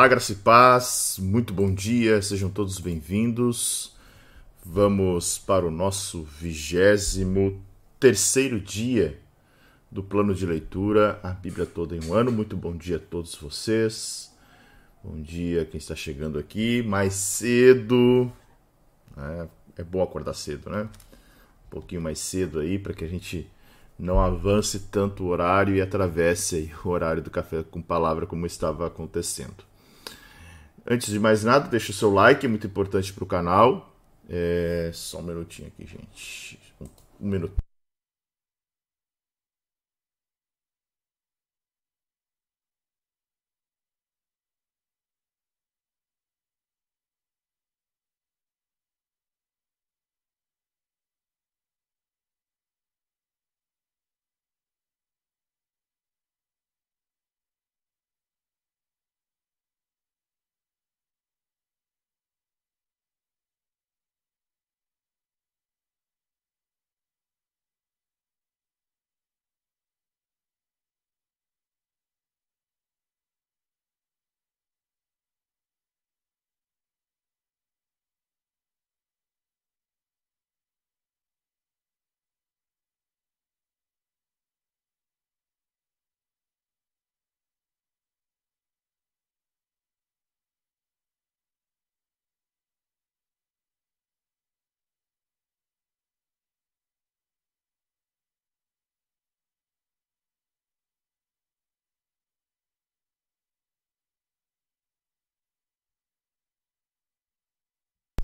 Olá, graça e paz, muito bom dia, sejam todos bem-vindos. Vamos para o nosso vigésimo terceiro dia do plano de leitura, a Bíblia toda em um ano. Muito bom dia a todos vocês. Bom dia quem está chegando aqui mais cedo. É, é bom acordar cedo, né? Um pouquinho mais cedo aí para que a gente não avance tanto o horário e atravesse o horário do café com palavra como estava acontecendo. Antes de mais nada, deixa o seu like, é muito importante para o canal. É... Só um minutinho aqui, gente. Um minuto.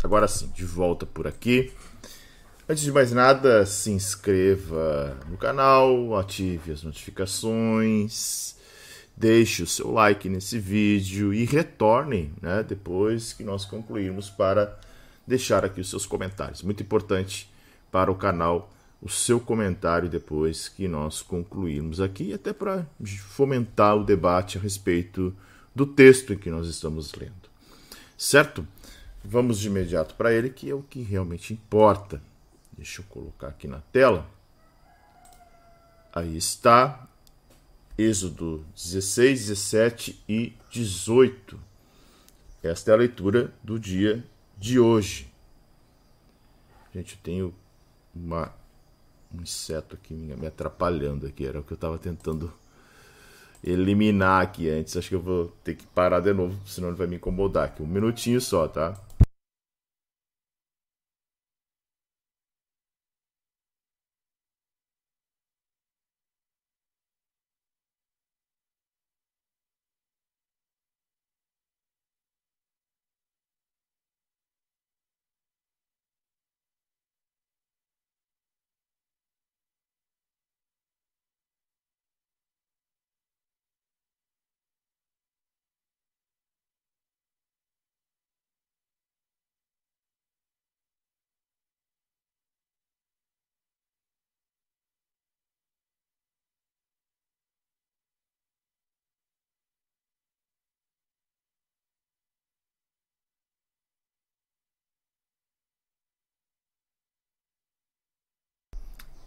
Agora sim, de volta por aqui. Antes de mais nada, se inscreva no canal, ative as notificações, deixe o seu like nesse vídeo e retorne né, depois que nós concluirmos para deixar aqui os seus comentários. Muito importante para o canal o seu comentário depois que nós concluirmos aqui, até para fomentar o debate a respeito do texto em que nós estamos lendo. Certo? Vamos de imediato para ele, que é o que realmente importa. Deixa eu colocar aqui na tela. Aí está. Êxodo 16, 17 e 18. Esta é a leitura do dia de hoje. Gente, eu tenho uma, um inseto aqui me atrapalhando aqui. Era o que eu estava tentando eliminar aqui antes. Acho que eu vou ter que parar de novo, senão ele vai me incomodar aqui. Um minutinho só, tá?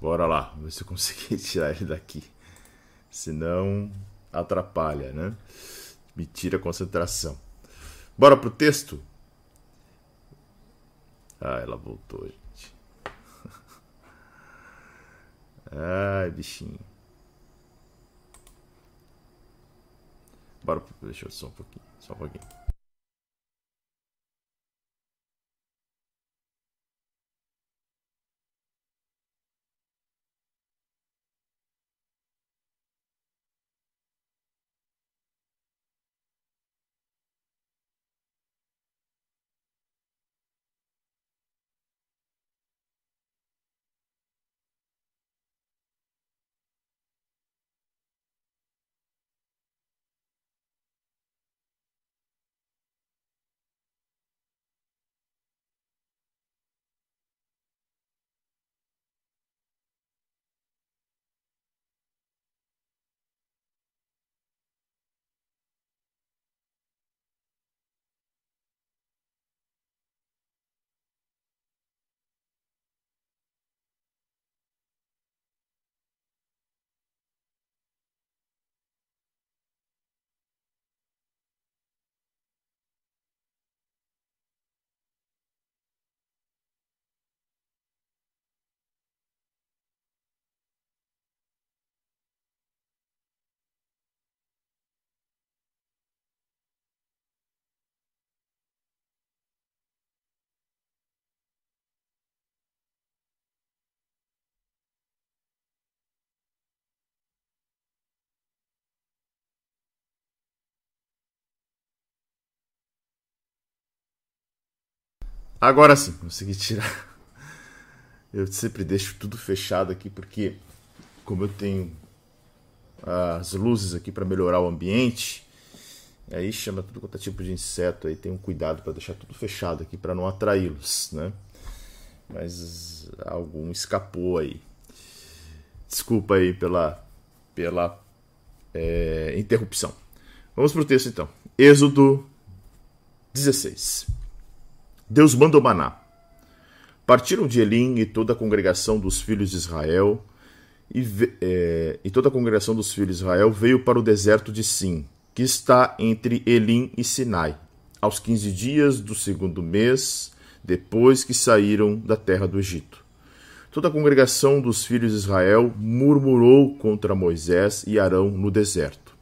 Bora lá, ver se eu consegui tirar ele daqui. Senão atrapalha, né? Me tira a concentração. Bora pro texto? Ah, ela voltou, gente. Ai, bichinho. Bora, deixa eu só um pouquinho, só um pouquinho. Agora sim, consegui tirar. Eu sempre deixo tudo fechado aqui porque, como eu tenho as luzes aqui para melhorar o ambiente, aí chama tudo quanto é tipo de inseto, aí tem um cuidado para deixar tudo fechado aqui para não atraí-los, né? Mas algum escapou aí. Desculpa aí pela, pela é, interrupção. Vamos para o texto então. Êxodo 16. Deus manda o maná. Partiram de Elim e toda a congregação dos filhos de Israel, e, é, e, toda a congregação dos filhos de Israel veio para o deserto de Sim, que está entre Elim e Sinai, aos quinze dias do segundo mês, depois que saíram da terra do Egito. Toda a congregação dos filhos de Israel murmurou contra Moisés e Arão no deserto.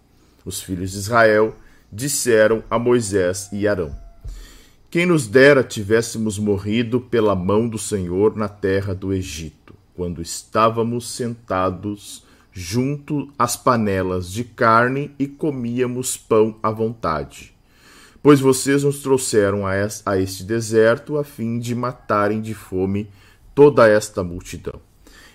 Os filhos de Israel disseram a Moisés e Arão: Quem nos dera tivéssemos morrido pela mão do Senhor na terra do Egito, quando estávamos sentados junto às panelas de carne e comíamos pão à vontade. Pois vocês nos trouxeram a este deserto a fim de matarem de fome toda esta multidão.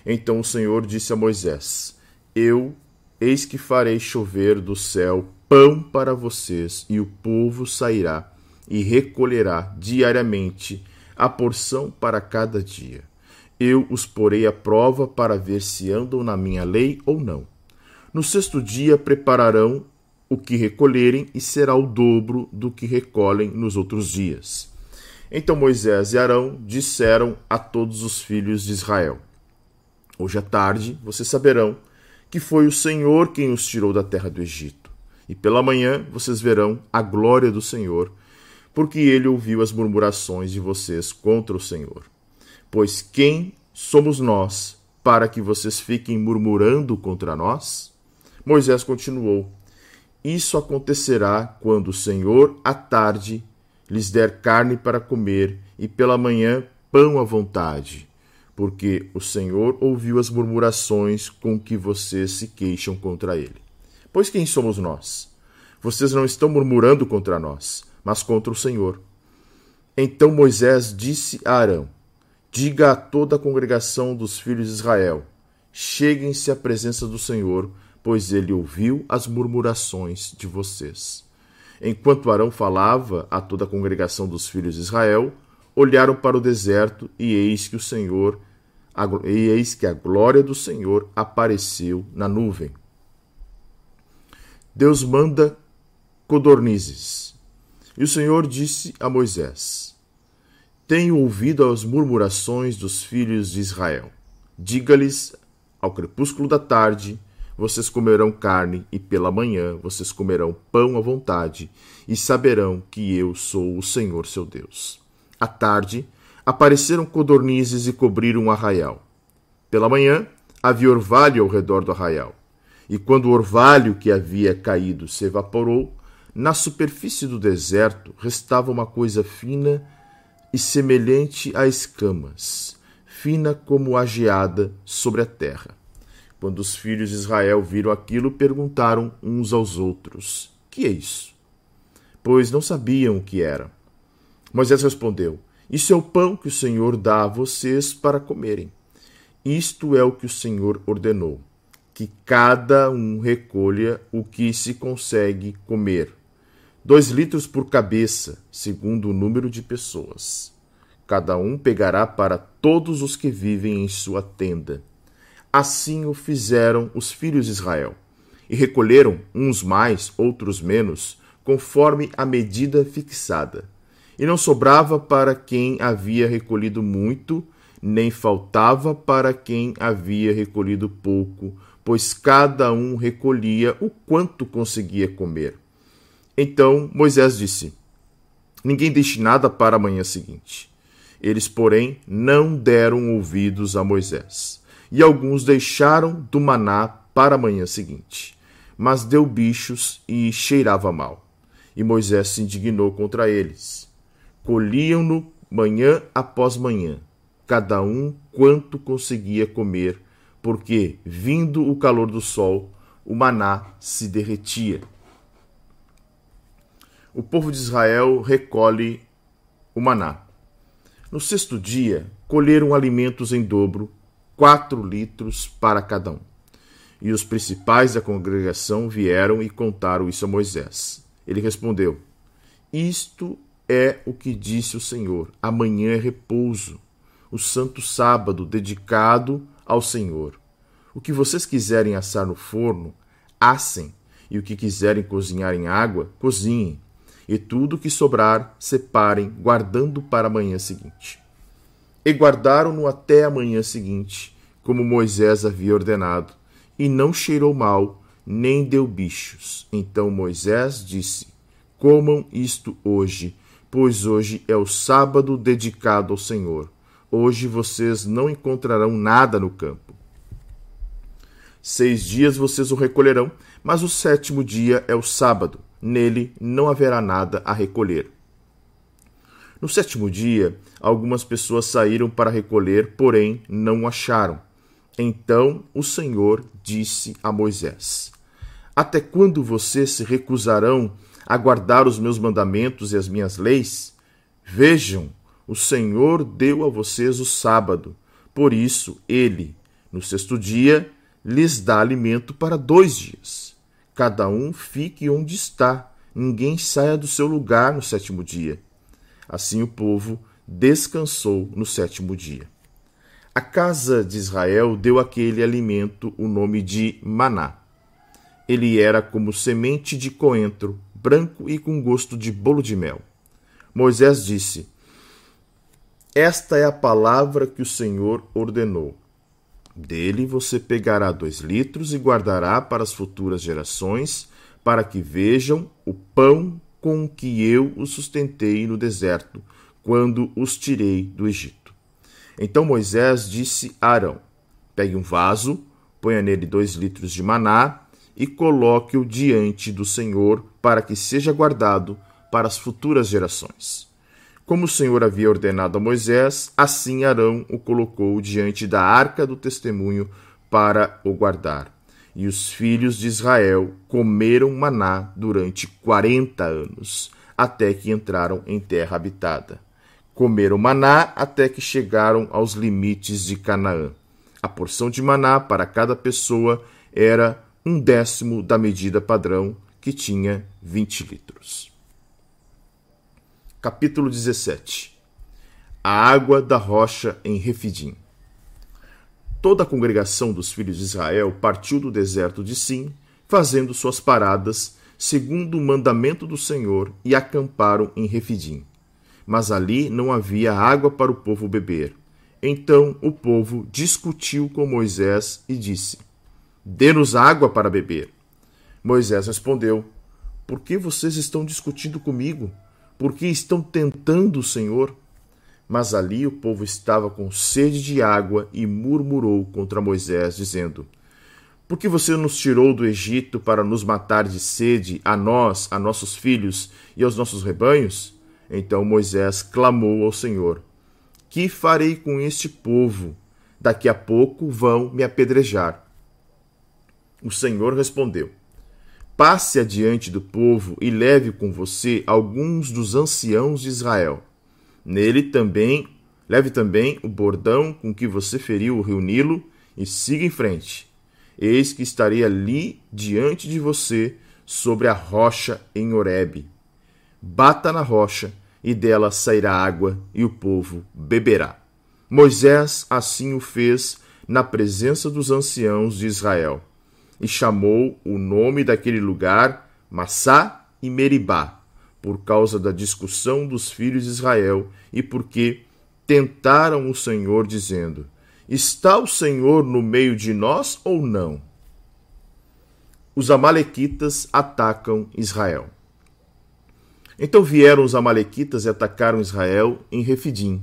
Então o Senhor disse a Moisés: Eu, eis que farei chover do céu pão para vocês, e o povo sairá e recolherá diariamente a porção para cada dia. Eu os porei à prova para ver se andam na minha lei ou não. No sexto dia prepararão o que recolherem, e será o dobro do que recolhem nos outros dias. Então Moisés e Arão disseram a todos os filhos de Israel: Hoje à tarde vocês saberão que foi o Senhor quem os tirou da terra do Egito. E pela manhã vocês verão a glória do Senhor, porque ele ouviu as murmurações de vocês contra o Senhor. Pois quem somos nós para que vocês fiquem murmurando contra nós? Moisés continuou: Isso acontecerá quando o Senhor à tarde lhes der carne para comer, e pela manhã pão à vontade, porque o Senhor ouviu as murmurações com que vocês se queixam contra ele. Pois quem somos nós? Vocês não estão murmurando contra nós, mas contra o Senhor. Então Moisés disse a Arão: Diga a toda a congregação dos filhos de Israel: Cheguem-se à presença do Senhor, pois ele ouviu as murmurações de vocês. Enquanto Arão falava a toda a congregação dos filhos de Israel, olharam para o deserto e eis que o Senhor e eis que a glória do Senhor apareceu na nuvem. Deus manda codornizes. E o Senhor disse a Moisés: Tenho ouvido as murmurações dos filhos de Israel. Diga-lhes ao crepúsculo da tarde vocês comerão carne, e pela manhã vocês comerão pão à vontade, e saberão que eu sou o Senhor seu Deus. À tarde, apareceram codornizes e cobriram o arraial. Pela manhã, havia orvalho ao redor do arraial. E quando o orvalho que havia caído se evaporou, na superfície do deserto restava uma coisa fina e semelhante a escamas, fina como a geada sobre a terra. Quando os filhos de Israel viram aquilo, perguntaram uns aos outros: Que é isso? Pois não sabiam o que era. Moisés respondeu: Isso é o pão que o Senhor dá a vocês para comerem. Isto é o que o Senhor ordenou: que cada um recolha o que se consegue comer. Dois litros por cabeça, segundo o número de pessoas. Cada um pegará para todos os que vivem em sua tenda Assim o fizeram os filhos de Israel, e recolheram uns mais, outros menos, conforme a medida fixada. E não sobrava para quem havia recolhido muito, nem faltava para quem havia recolhido pouco, pois cada um recolhia o quanto conseguia comer. Então Moisés disse: Ninguém deixe nada para a manhã seguinte. Eles, porém, não deram ouvidos a Moisés e alguns deixaram do maná para a manhã seguinte. Mas deu bichos e cheirava mal. E Moisés se indignou contra eles. Colhiam-no manhã após manhã, cada um quanto conseguia comer, porque, vindo o calor do sol, o maná se derretia. O povo de Israel recolhe o maná. No sexto dia, colheram alimentos em dobro, quatro litros para cada um. E os principais da congregação vieram e contaram isso a Moisés. Ele respondeu: Isto é o que disse o Senhor: amanhã é repouso, o santo sábado dedicado ao Senhor. O que vocês quiserem assar no forno, assem, e o que quiserem cozinhar em água, cozinhem. E tudo que sobrar, separem, guardando para a manhã seguinte. E guardaram-no até a manhã seguinte, como Moisés havia ordenado, e não cheirou mal, nem deu bichos. Então Moisés disse: Comam isto hoje, pois hoje é o sábado dedicado ao Senhor. Hoje vocês não encontrarão nada no campo. Seis dias vocês o recolherão, mas o sétimo dia é o sábado. Nele não haverá nada a recolher. No sétimo dia, algumas pessoas saíram para recolher, porém não acharam. Então o Senhor disse a Moisés: Até quando vocês se recusarão a guardar os meus mandamentos e as minhas leis? Vejam, o Senhor deu a vocês o sábado. Por isso, ele, no sexto dia, lhes dá alimento para dois dias. Cada um fique onde está, ninguém saia do seu lugar no sétimo dia. Assim o povo descansou no sétimo dia. A casa de Israel deu àquele alimento o nome de maná. Ele era como semente de coentro, branco e com gosto de bolo de mel. Moisés disse: Esta é a palavra que o Senhor ordenou dele você pegará dois litros e guardará para as futuras gerações, para que vejam o pão com que eu os sustentei no deserto, quando os tirei do Egito. Então Moisés disse a Arão: Pegue um vaso, ponha nele dois litros de maná e coloque-o diante do Senhor, para que seja guardado para as futuras gerações. Como o Senhor havia ordenado a Moisés, assim Arão o colocou diante da arca do testemunho para o guardar. E os filhos de Israel comeram maná durante quarenta anos, até que entraram em terra habitada. Comeram maná até que chegaram aos limites de Canaã. A porção de maná para cada pessoa era um décimo da medida padrão, que tinha vinte litros. Capítulo 17 A água da rocha em Refidim. Toda a congregação dos filhos de Israel partiu do deserto de Sim, fazendo suas paradas, segundo o mandamento do Senhor, e acamparam em Refidim. Mas ali não havia água para o povo beber. Então o povo discutiu com Moisés e disse: Dê-nos água para beber. Moisés respondeu: Por que vocês estão discutindo comigo? Porque estão tentando o Senhor. Mas ali o povo estava com sede de água e murmurou contra Moisés, dizendo: Por que você nos tirou do Egito para nos matar de sede, a nós, a nossos filhos e aos nossos rebanhos? Então Moisés clamou ao Senhor: Que farei com este povo? Daqui a pouco vão me apedrejar. O Senhor respondeu: Passe adiante do povo e leve com você alguns dos anciãos de Israel. Nele também, leve também o bordão com que você feriu o rio Nilo e siga em frente. Eis que estarei ali diante de você sobre a rocha em Horebe. Bata na rocha e dela sairá água e o povo beberá. Moisés assim o fez na presença dos anciãos de Israel e chamou o nome daquele lugar Massá e Meribá, por causa da discussão dos filhos de Israel e porque tentaram o Senhor, dizendo: Está o Senhor no meio de nós ou não? Os Amalequitas atacam Israel. Então vieram os Amalequitas e atacaram Israel em Refidim.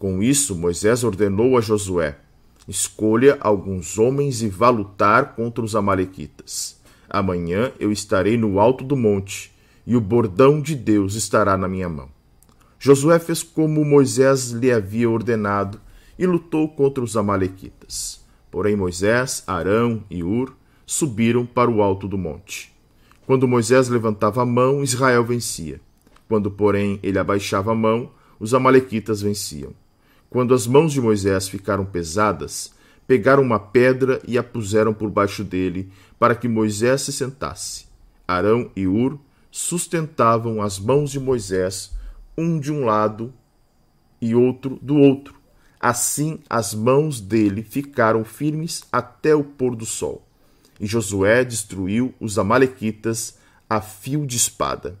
Com isso, Moisés ordenou a Josué: Escolha alguns homens e vá lutar contra os Amalequitas. Amanhã eu estarei no alto do monte, e o bordão de Deus estará na minha mão. Josué fez como Moisés lhe havia ordenado e lutou contra os Amalequitas. Porém, Moisés, Arão e Ur subiram para o alto do monte. Quando Moisés levantava a mão, Israel vencia. Quando, porém, ele abaixava a mão, os Amalequitas venciam. Quando as mãos de Moisés ficaram pesadas, pegaram uma pedra e a puseram por baixo dele, para que Moisés se sentasse. Arão e Ur sustentavam as mãos de Moisés, um de um lado e outro do outro. Assim as mãos dele ficaram firmes até o pôr do sol. E Josué destruiu os Amalequitas a fio de espada.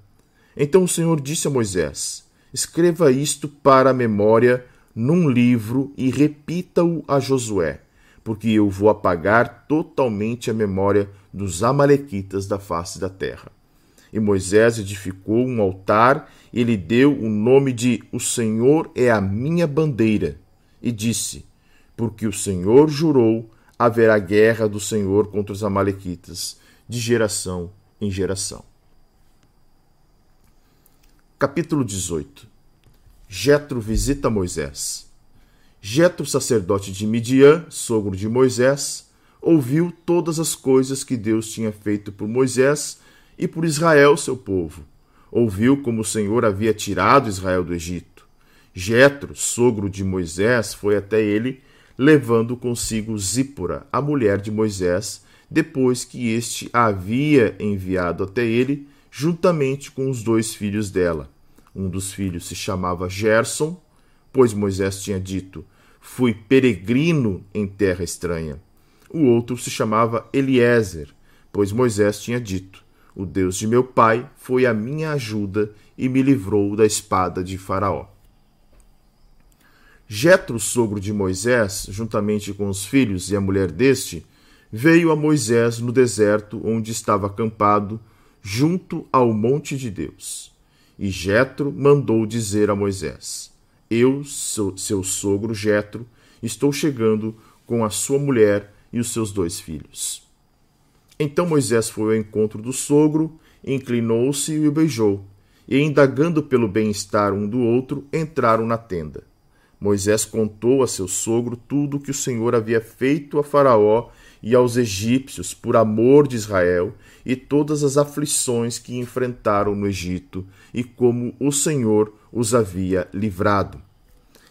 Então o Senhor disse a Moisés: Escreva isto para a memória num livro e repita-o a Josué, porque eu vou apagar totalmente a memória dos Amalequitas da face da terra. E Moisés edificou um altar e lhe deu o nome de O Senhor é a minha bandeira. E disse: Porque o Senhor jurou, haverá guerra do Senhor contra os Amalequitas, de geração em geração. Capítulo 18 Jetro visita Moisés. Jetro, sacerdote de Midian, sogro de Moisés, ouviu todas as coisas que Deus tinha feito por Moisés e por Israel, seu povo. Ouviu como o Senhor havia tirado Israel do Egito. Jetro, sogro de Moisés, foi até ele, levando consigo Zípora, a mulher de Moisés, depois que este a havia enviado até ele, juntamente com os dois filhos dela. Um dos filhos se chamava Gerson, pois Moisés tinha dito: Fui peregrino em terra estranha. O outro se chamava Eliezer, pois Moisés tinha dito: O Deus de meu pai foi a minha ajuda e me livrou da espada de Faraó. Jetro, sogro de Moisés, juntamente com os filhos e a mulher deste, veio a Moisés no deserto onde estava acampado, junto ao monte de Deus. E Jetro mandou dizer a Moisés: Eu, seu sogro Jetro, estou chegando com a sua mulher e os seus dois filhos. Então Moisés foi ao encontro do sogro, inclinou-se e o beijou, e indagando pelo bem-estar um do outro, entraram na tenda. Moisés contou a seu sogro tudo o que o Senhor havia feito a Faraó e aos egípcios por amor de Israel e todas as aflições que enfrentaram no Egito e como o Senhor os havia livrado.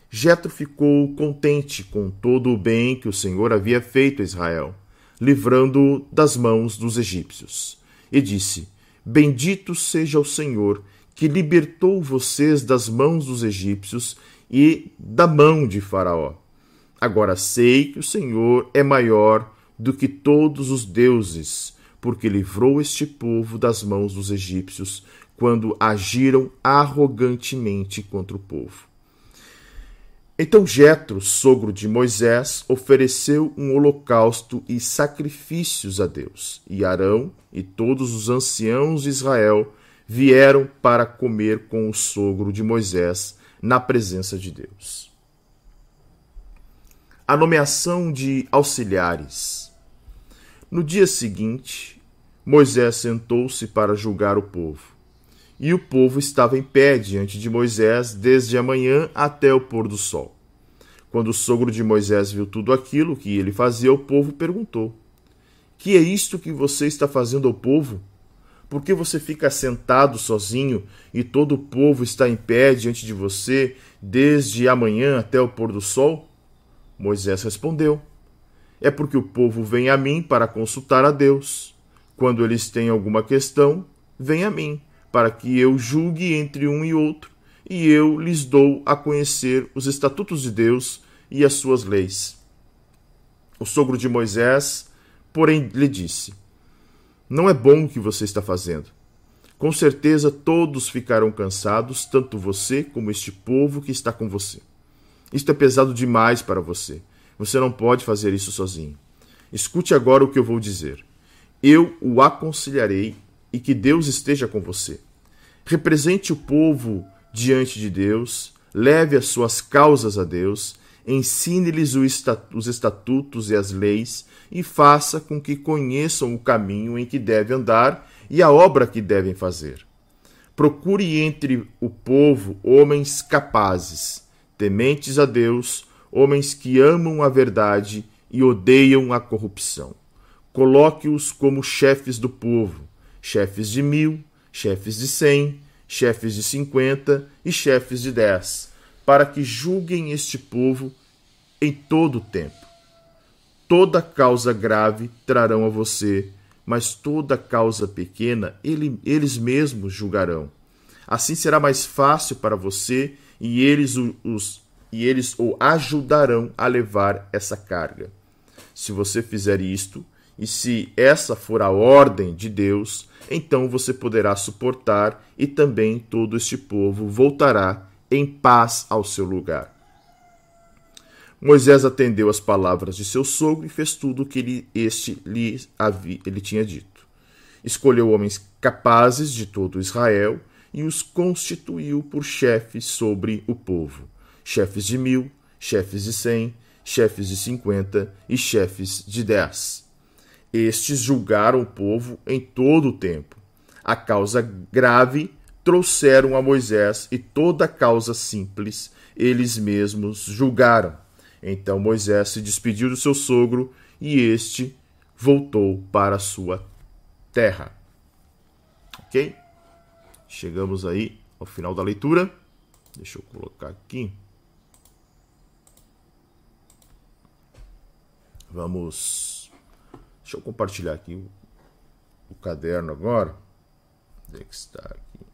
Jetro ficou contente com todo o bem que o Senhor havia feito a Israel, livrando-o das mãos dos egípcios, e disse: Bendito seja o Senhor que libertou vocês das mãos dos egípcios e da mão de Faraó. Agora sei que o Senhor é maior do que todos os deuses, porque livrou este povo das mãos dos egípcios quando agiram arrogantemente contra o povo. Então Jetro, sogro de Moisés, ofereceu um holocausto e sacrifícios a Deus. E Arão e todos os anciãos de Israel vieram para comer com o sogro de Moisés na presença de Deus a nomeação de auxiliares. No dia seguinte, Moisés sentou-se para julgar o povo. E o povo estava em pé diante de Moisés desde a manhã até o pôr do sol. Quando o sogro de Moisés viu tudo aquilo que ele fazia, o povo perguntou: Que é isto que você está fazendo ao povo? Por que você fica sentado sozinho e todo o povo está em pé diante de você desde a manhã até o pôr do sol? Moisés respondeu: É porque o povo vem a mim para consultar a Deus. Quando eles têm alguma questão, vem a mim, para que eu julgue entre um e outro, e eu lhes dou a conhecer os estatutos de Deus e as suas leis. O sogro de Moisés, porém, lhe disse: Não é bom o que você está fazendo. Com certeza todos ficarão cansados, tanto você como este povo que está com você. Isto é pesado demais para você. Você não pode fazer isso sozinho. Escute agora o que eu vou dizer. Eu o aconselharei e que Deus esteja com você. Represente o povo diante de Deus, leve as suas causas a Deus, ensine-lhes os estatutos e as leis e faça com que conheçam o caminho em que devem andar e a obra que devem fazer. Procure entre o povo homens capazes tementes a Deus, homens que amam a verdade e odeiam a corrupção. Coloque-os como chefes do povo, chefes de mil, chefes de cem, chefes de cinquenta e chefes de dez, para que julguem este povo em todo o tempo. Toda causa grave trarão a você, mas toda causa pequena ele, eles mesmos julgarão. Assim será mais fácil para você e eles, os, e eles o ajudarão a levar essa carga. Se você fizer isto, e se essa for a ordem de Deus, então você poderá suportar e também todo este povo voltará em paz ao seu lugar. Moisés atendeu às palavras de seu sogro e fez tudo o que ele, este lhe havia, ele tinha dito. Escolheu homens capazes de todo Israel e os constituiu por chefes sobre o povo: chefes de mil, chefes de cem, chefes de cinquenta e chefes de dez. Estes julgaram o povo em todo o tempo. A causa grave trouxeram a Moisés e toda a causa simples eles mesmos julgaram. Então Moisés se despediu do seu sogro e este voltou para a sua terra. Ok? Chegamos aí ao final da leitura. Deixa eu colocar aqui. Vamos. Deixa eu compartilhar aqui o, o caderno agora. Onde é que está aqui?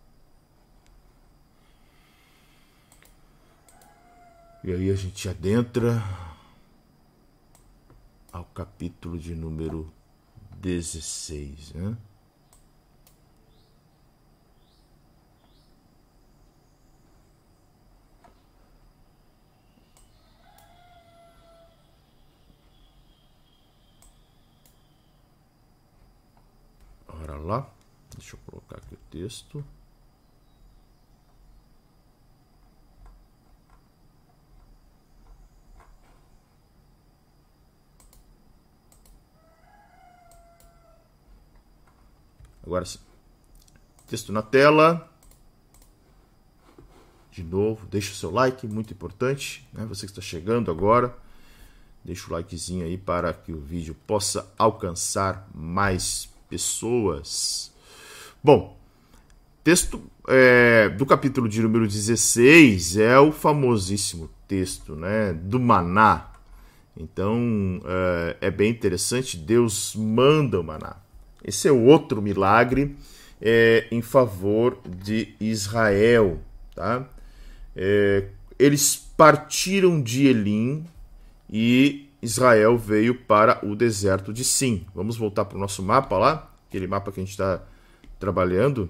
E aí a gente adentra ao capítulo de número 16, né? Ora lá, deixa eu colocar aqui o texto. Agora sim. Texto na tela. De novo, deixa o seu like, muito importante. Né? Você que está chegando agora, deixa o likezinho aí para que o vídeo possa alcançar mais pessoas. Bom, texto é, do capítulo de número 16 é o famosíssimo texto né, do maná. Então é, é bem interessante. Deus manda o maná. Esse é outro milagre é, em favor de Israel. Tá? É, eles partiram de Elim e Israel veio para o deserto de Sim. Vamos voltar para o nosso mapa lá, aquele mapa que a gente está trabalhando.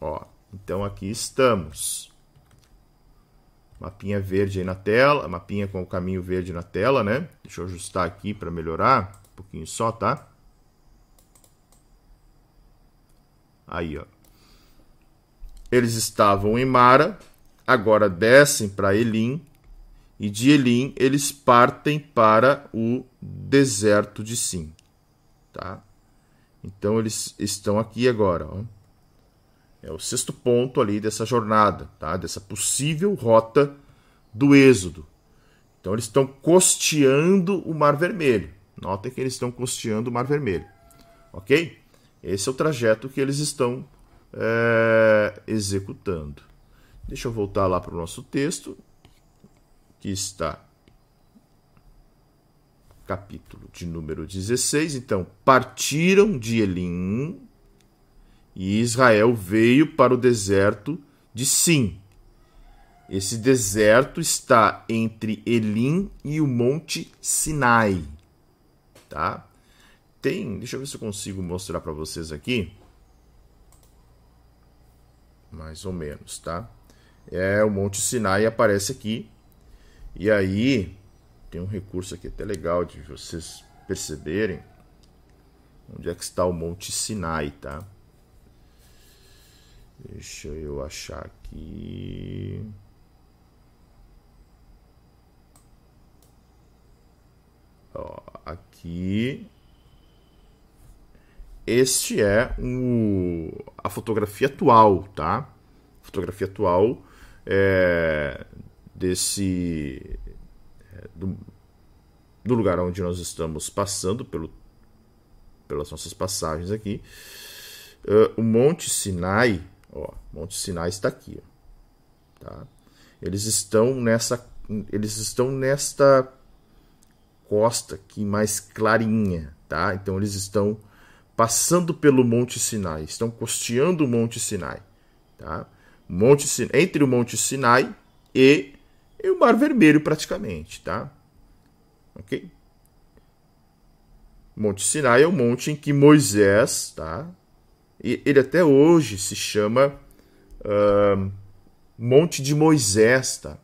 Ó, então aqui estamos. Mapinha verde aí na tela, mapinha com o caminho verde na tela, né? Deixa eu ajustar aqui para melhorar um pouquinho só, tá? Aí, ó. Eles estavam em Mara, agora descem para Elim, e de Elim eles partem para o deserto de Sim. Tá? Então eles estão aqui agora. Ó. É o sexto ponto ali dessa jornada, tá? dessa possível rota do Êxodo. Então eles estão costeando o Mar Vermelho. Notem que eles estão costeando o Mar Vermelho. Ok? Esse é o trajeto que eles estão é, executando. Deixa eu voltar lá para o nosso texto, que está capítulo de número 16. Então, partiram de Elim e Israel veio para o deserto de Sim. Esse deserto está entre Elim e o Monte Sinai, tá? tem, deixa eu ver se eu consigo mostrar para vocês aqui. Mais ou menos, tá? É o Monte Sinai aparece aqui. E aí tem um recurso aqui até legal de vocês perceberem onde é que está o Monte Sinai, tá? Deixa eu achar aqui. Ó, aqui este é um, a fotografia atual, tá? Fotografia atual é, desse é, do, do, lugar onde nós estamos passando pelo, pelas nossas passagens aqui. Uh, o Monte Sinai, ó, Monte Sinai está aqui, ó, Tá? Eles estão nessa, eles estão nesta costa aqui mais clarinha, tá? Então eles estão passando pelo Monte Sinai, estão costeando o Monte Sinai, tá? Monte entre o Monte Sinai e, e o Mar Vermelho praticamente, tá? Ok? Monte Sinai é o monte em que Moisés, tá? E ele até hoje se chama uh, Monte de Moisés, tá?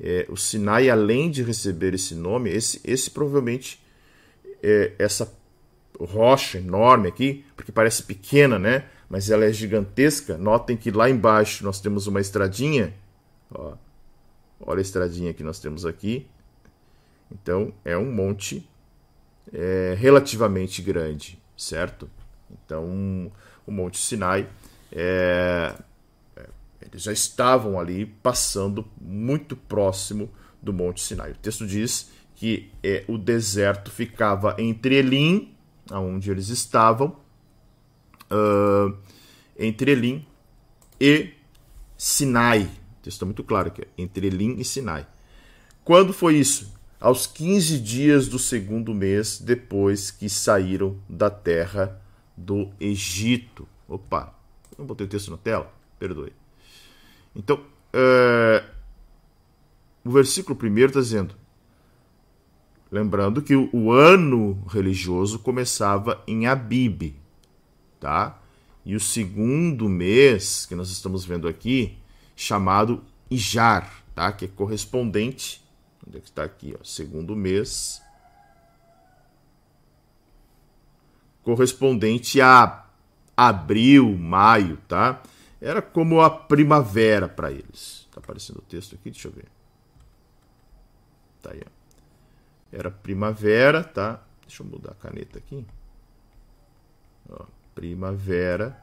É, o Sinai, além de receber esse nome, esse, esse provavelmente é, essa rocha enorme aqui, porque parece pequena, né? Mas ela é gigantesca. Notem que lá embaixo nós temos uma estradinha. Ó, olha a estradinha que nós temos aqui. Então é um monte é, relativamente grande, certo? Então o Monte Sinai é, é, eles já estavam ali passando muito próximo do Monte Sinai. O texto diz que é, o deserto ficava entre Elim, aonde eles estavam, uh, entre Elim e Sinai. Texto está muito claro aqui, entre Elim e Sinai. Quando foi isso? aos 15 dias do segundo mês depois que saíram da terra do Egito. Opa, não botei o texto na tela? Perdoe. Então, é, o versículo primeiro está dizendo, lembrando que o, ano religioso começava em Abib, tá? E o segundo mês que nós estamos vendo aqui, chamado Ijar, tá? Que é correspondente Onde é que está aqui? Ó, segundo mês. Correspondente a abril, maio, tá? Era como a primavera para eles. Tá aparecendo o texto aqui? Deixa eu ver. Tá aí, ó. Era primavera, tá? Deixa eu mudar a caneta aqui. Ó, primavera.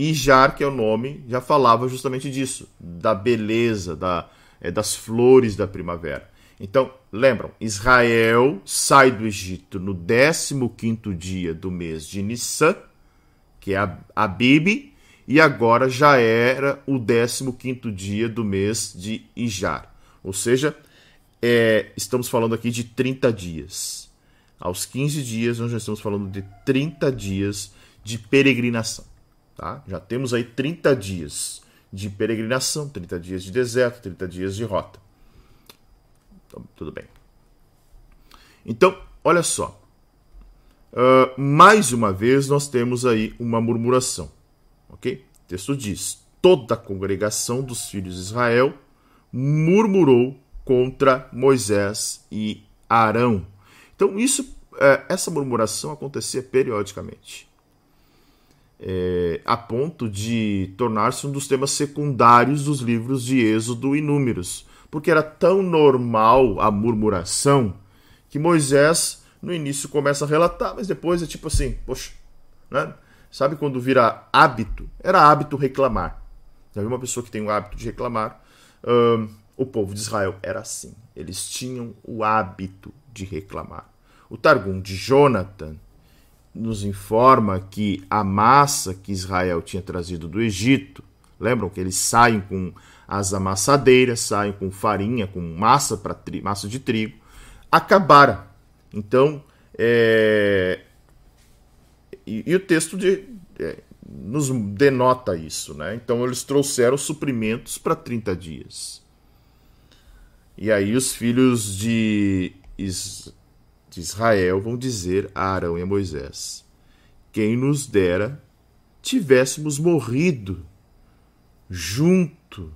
E Jar, que é o nome, já falava justamente disso, da beleza, da, é, das flores da primavera. Então, lembram, Israel sai do Egito no 15 dia do mês de Nissan, que é Abib, e agora já era o 15 dia do mês de Ijar. Ou seja, é, estamos falando aqui de 30 dias. Aos 15 dias, nós já estamos falando de 30 dias de peregrinação. Tá? Já temos aí 30 dias de peregrinação, 30 dias de deserto, 30 dias de rota. Então, tudo bem. Então, olha só. Uh, mais uma vez, nós temos aí uma murmuração. Ok? O texto diz: toda a congregação dos filhos de Israel murmurou contra Moisés e Arão. Então, isso, uh, essa murmuração acontecia periodicamente é, a ponto de tornar-se um dos temas secundários dos livros de Êxodo e Números, porque era tão normal a murmuração que Moisés no início começa a relatar, mas depois é tipo assim, poxa, né? Sabe quando vira hábito? Era hábito reclamar. Já viu uma pessoa que tem o hábito de reclamar? O povo de Israel era assim. Eles tinham o hábito de reclamar. O Targum de Jonathan nos informa que a massa que Israel tinha trazido do Egito, lembram que eles saem com as amassadeiras, saem com farinha, com massa para massa de trigo, acabara. Então, é... e, e, o texto de, é, nos denota isso, né? Então eles trouxeram suprimentos para 30 dias. E aí os filhos de de Israel vão dizer a Arão e a Moisés: Quem nos dera tivéssemos morrido junto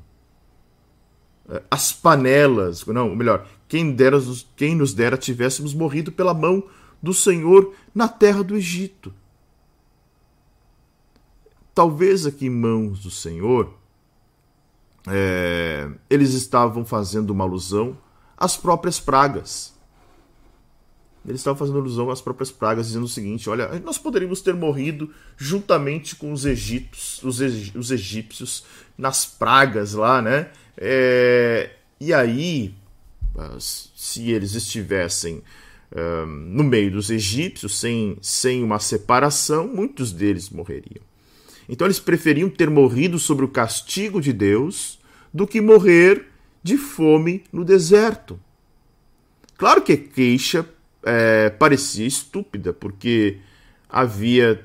eh, as panelas, não, melhor, quem, dera, quem nos dera tivéssemos morrido pela mão do Senhor na terra do Egito. Talvez aqui em mãos do Senhor, é, eles estavam fazendo uma alusão às próprias pragas eles estavam fazendo alusão às próprias pragas, dizendo o seguinte: olha, nós poderíamos ter morrido juntamente com os egípcios, os, os egípcios nas pragas lá, né? É, e aí, se eles estivessem um, no meio dos egípcios, sem, sem uma separação, muitos deles morreriam. Então eles preferiam ter morrido sobre o castigo de Deus do que morrer de fome no deserto. Claro que a queixa é, parecia estúpida, porque havia,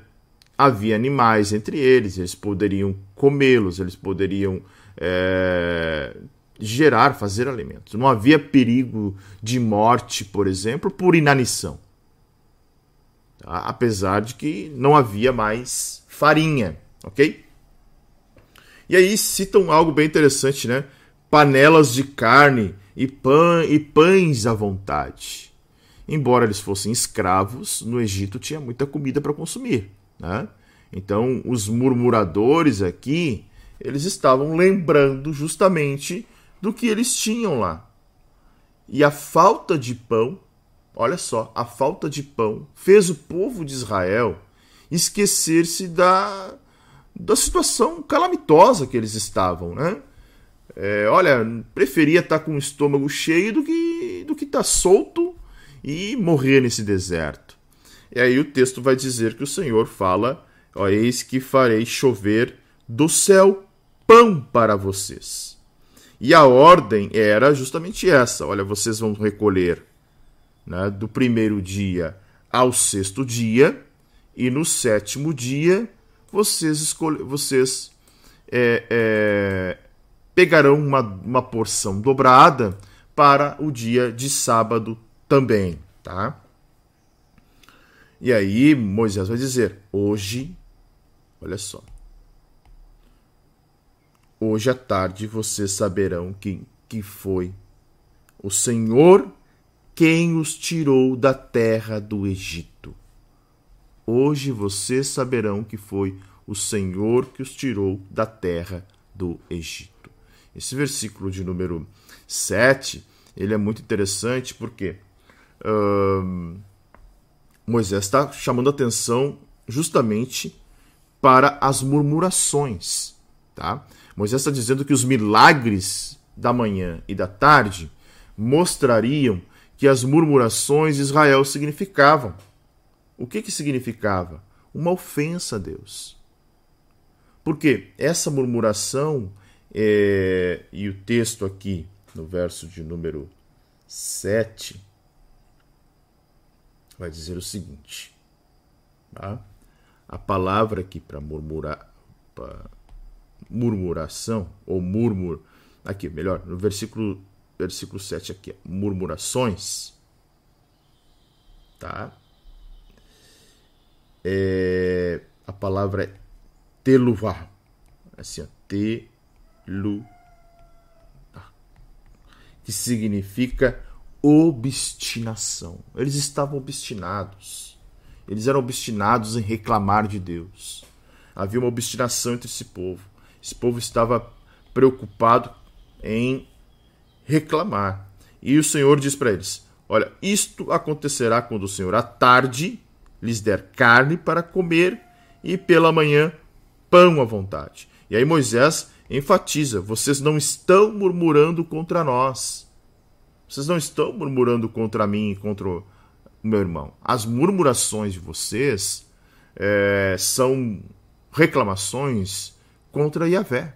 havia animais entre eles, eles poderiam comê-los, eles poderiam é, gerar, fazer alimentos. Não havia perigo de morte, por exemplo, por inanição. Tá? Apesar de que não havia mais farinha, ok? E aí citam algo bem interessante, né? Panelas de carne e, pã, e pães à vontade. Embora eles fossem escravos, no Egito tinha muita comida para consumir. Né? Então, os murmuradores aqui, eles estavam lembrando justamente do que eles tinham lá. E a falta de pão, olha só, a falta de pão fez o povo de Israel esquecer-se da, da situação calamitosa que eles estavam, né? É, olha, preferia estar tá com o estômago cheio do que do que estar tá solto e morrer nesse deserto. E aí o texto vai dizer que o Senhor fala: ó, eis que farei chover do céu pão para vocês. E a ordem era justamente essa: olha, vocês vão recolher né, do primeiro dia ao sexto dia, e no sétimo dia vocês, escolhe, vocês é, é, pegarão uma, uma porção dobrada para o dia de sábado também, tá? E aí Moisés vai dizer: hoje, olha só, hoje à tarde vocês saberão quem que foi o Senhor quem os tirou da terra do Egito. Hoje vocês saberão que foi o Senhor que os tirou da terra do Egito. Esse versículo de número 7, ele é muito interessante porque Moisés está chamando atenção justamente para as murmurações. Tá? Moisés está dizendo que os milagres da manhã e da tarde mostrariam que as murmurações de Israel significavam. O que, que significava? Uma ofensa a Deus. Porque essa murmuração, é, e o texto aqui, no verso de número 7, vai dizer o seguinte: tá? a palavra aqui para murmurar, pra murmuração, ou murmur, aqui, melhor, no versículo, versículo 7 aqui, murmurações, tá? é, a palavra é teluvá. Assim, ó, que significa obstinação. Eles estavam obstinados. Eles eram obstinados em reclamar de Deus. Havia uma obstinação entre esse povo. Esse povo estava preocupado em reclamar. E o Senhor diz para eles: Olha, isto acontecerá quando o Senhor à tarde lhes der carne para comer e pela manhã pão à vontade. E aí Moisés enfatiza: vocês não estão murmurando contra nós. Vocês não estão murmurando contra mim e contra o meu irmão. As murmurações de vocês é, são reclamações contra Yahvé.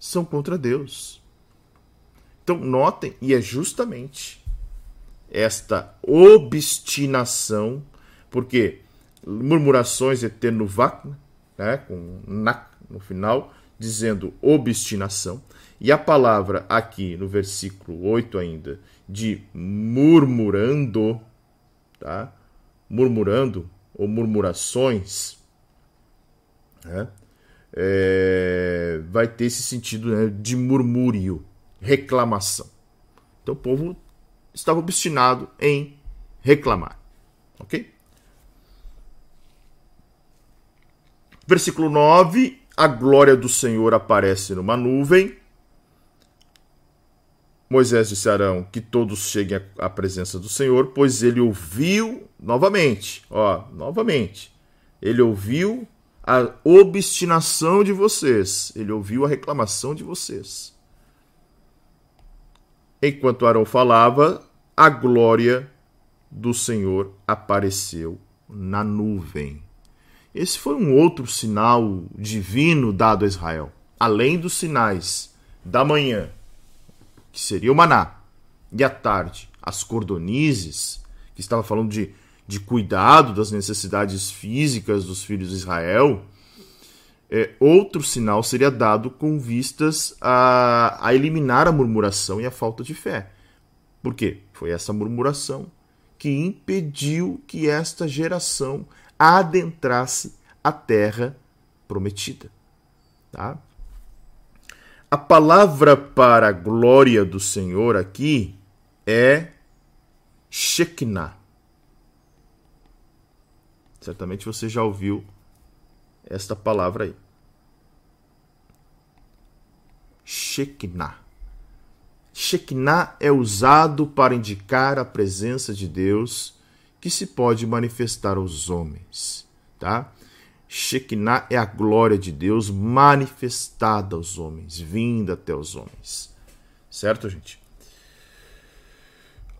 São contra Deus. Então, notem, e é justamente esta obstinação, porque murmurações é ter no vac, né, com na no final, dizendo obstinação, e a palavra aqui no versículo 8 ainda, de murmurando, tá? murmurando ou murmurações, né? é, vai ter esse sentido né, de murmúrio, reclamação. Então o povo estava obstinado em reclamar. Ok? Versículo 9: A glória do Senhor aparece numa nuvem. Moisés disse a Arão que todos cheguem à presença do Senhor, pois ele ouviu novamente, ó, novamente. Ele ouviu a obstinação de vocês, ele ouviu a reclamação de vocês. Enquanto Arão falava, a glória do Senhor apareceu na nuvem. esse foi um outro sinal divino dado a Israel, além dos sinais da manhã, que seria o maná, e à tarde, as cordonizes, que estava falando de, de cuidado das necessidades físicas dos filhos de Israel, é, outro sinal seria dado com vistas a, a eliminar a murmuração e a falta de fé. Por quê? Foi essa murmuração que impediu que esta geração adentrasse a terra prometida. Tá? A palavra para a glória do Senhor aqui é Shekinah. Certamente você já ouviu esta palavra aí. Shekinah. Shekinah é usado para indicar a presença de Deus que se pode manifestar aos homens, tá? Shekinah é a glória de Deus manifestada aos homens, vinda até os homens. Certo, gente?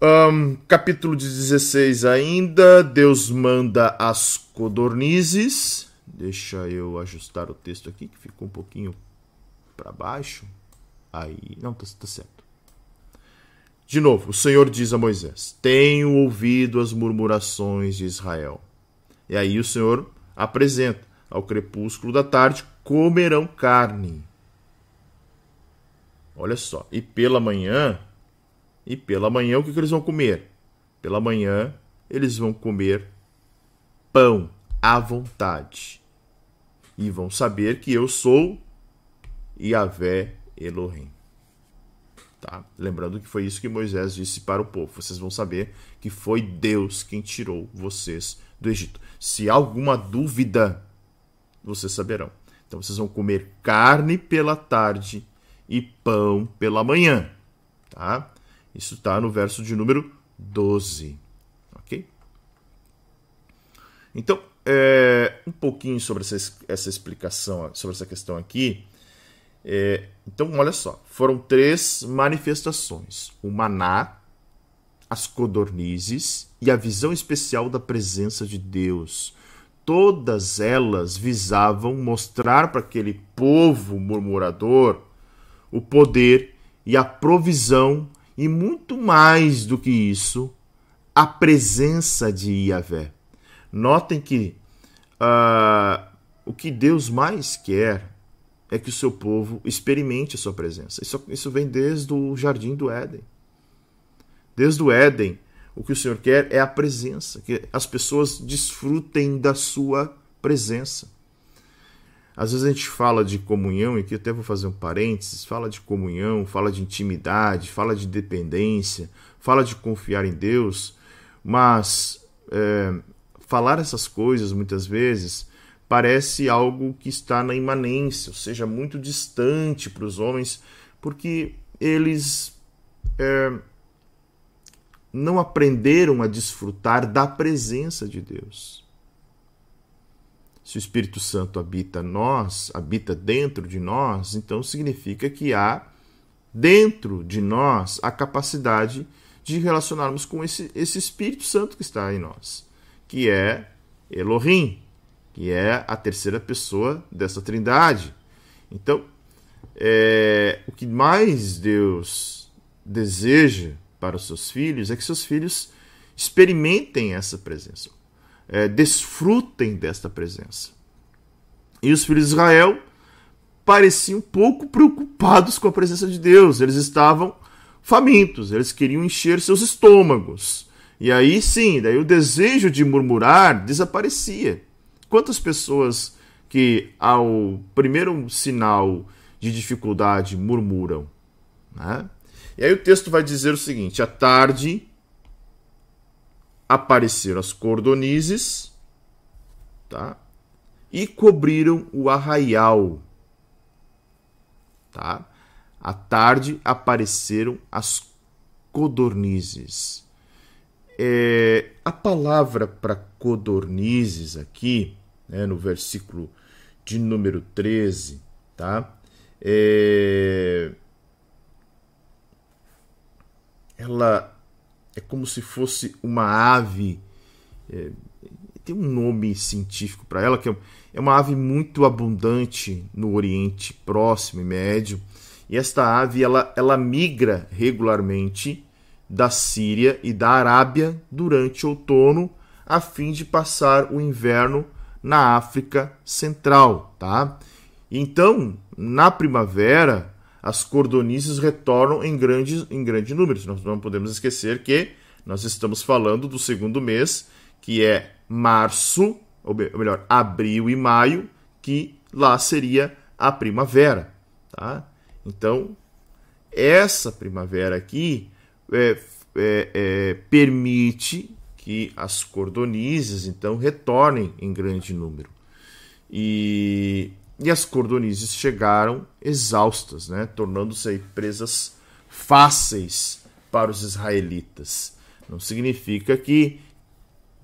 Um, capítulo 16 ainda, Deus manda as codornizes. Deixa eu ajustar o texto aqui, que ficou um pouquinho para baixo. Aí, não, tá, tá certo. De novo, o Senhor diz a Moisés: Tenho ouvido as murmurações de Israel. E aí o Senhor apresenta: Ao crepúsculo da tarde comerão carne. Olha só, e pela manhã, e pela manhã o que, que eles vão comer? Pela manhã eles vão comer pão à vontade. E vão saber que eu sou Yahvé Elohim. Tá? Lembrando que foi isso que Moisés disse para o povo: vocês vão saber que foi Deus quem tirou vocês do Egito. Se há alguma dúvida, vocês saberão. Então vocês vão comer carne pela tarde e pão pela manhã. Tá? Isso está no verso de número 12. Ok? Então, é, um pouquinho sobre essa, essa explicação, sobre essa questão aqui. É, então, olha só, foram três manifestações: o maná, as codornizes e a visão especial da presença de Deus. Todas elas visavam mostrar para aquele povo murmurador o poder e a provisão, e muito mais do que isso, a presença de Yahvé. Notem que uh, o que Deus mais quer é que o seu povo experimente a sua presença. Isso, isso vem desde o jardim do Éden. Desde o Éden, o que o Senhor quer é a presença, que as pessoas desfrutem da sua presença. Às vezes a gente fala de comunhão, e aqui até vou fazer um parênteses, fala de comunhão, fala de intimidade, fala de dependência, fala de confiar em Deus, mas é, falar essas coisas muitas vezes parece algo que está na imanência, ou seja, muito distante para os homens, porque eles é, não aprenderam a desfrutar da presença de Deus. Se o Espírito Santo habita nós, habita dentro de nós, então significa que há dentro de nós a capacidade de relacionarmos com esse, esse Espírito Santo que está em nós, que é Elohim, que é a terceira pessoa dessa trindade. Então, é, o que mais Deus deseja para os seus filhos é que seus filhos experimentem essa presença, é, desfrutem desta presença. E os filhos de Israel pareciam pouco preocupados com a presença de Deus, eles estavam famintos, eles queriam encher seus estômagos. E aí sim, daí o desejo de murmurar desaparecia. Quantas pessoas que ao primeiro sinal de dificuldade murmuram? Né? E aí o texto vai dizer o seguinte: à tarde apareceram as cordonizes, tá? E cobriram o arraial, tá? À tarde apareceram as codornizes. É, a palavra para codornizes aqui né, no versículo de número 13, tá? É... Ela é como se fosse uma ave. É... tem um nome científico para ela, que é, é uma ave muito abundante no Oriente Próximo e Médio. E esta ave ela, ela migra regularmente da Síria e da Arábia durante o outono, a fim de passar o inverno na África Central, tá? Então, na primavera, as cordonizes retornam em grandes em grande número. Nós não podemos esquecer que nós estamos falando do segundo mês, que é março, ou melhor, abril e maio, que lá seria a primavera, tá? Então, essa primavera aqui é, é, é, permite que as cordonizes então retornem em grande número. E, e as cordonizes chegaram exaustas, né, tornando-se presas fáceis para os israelitas. Não significa que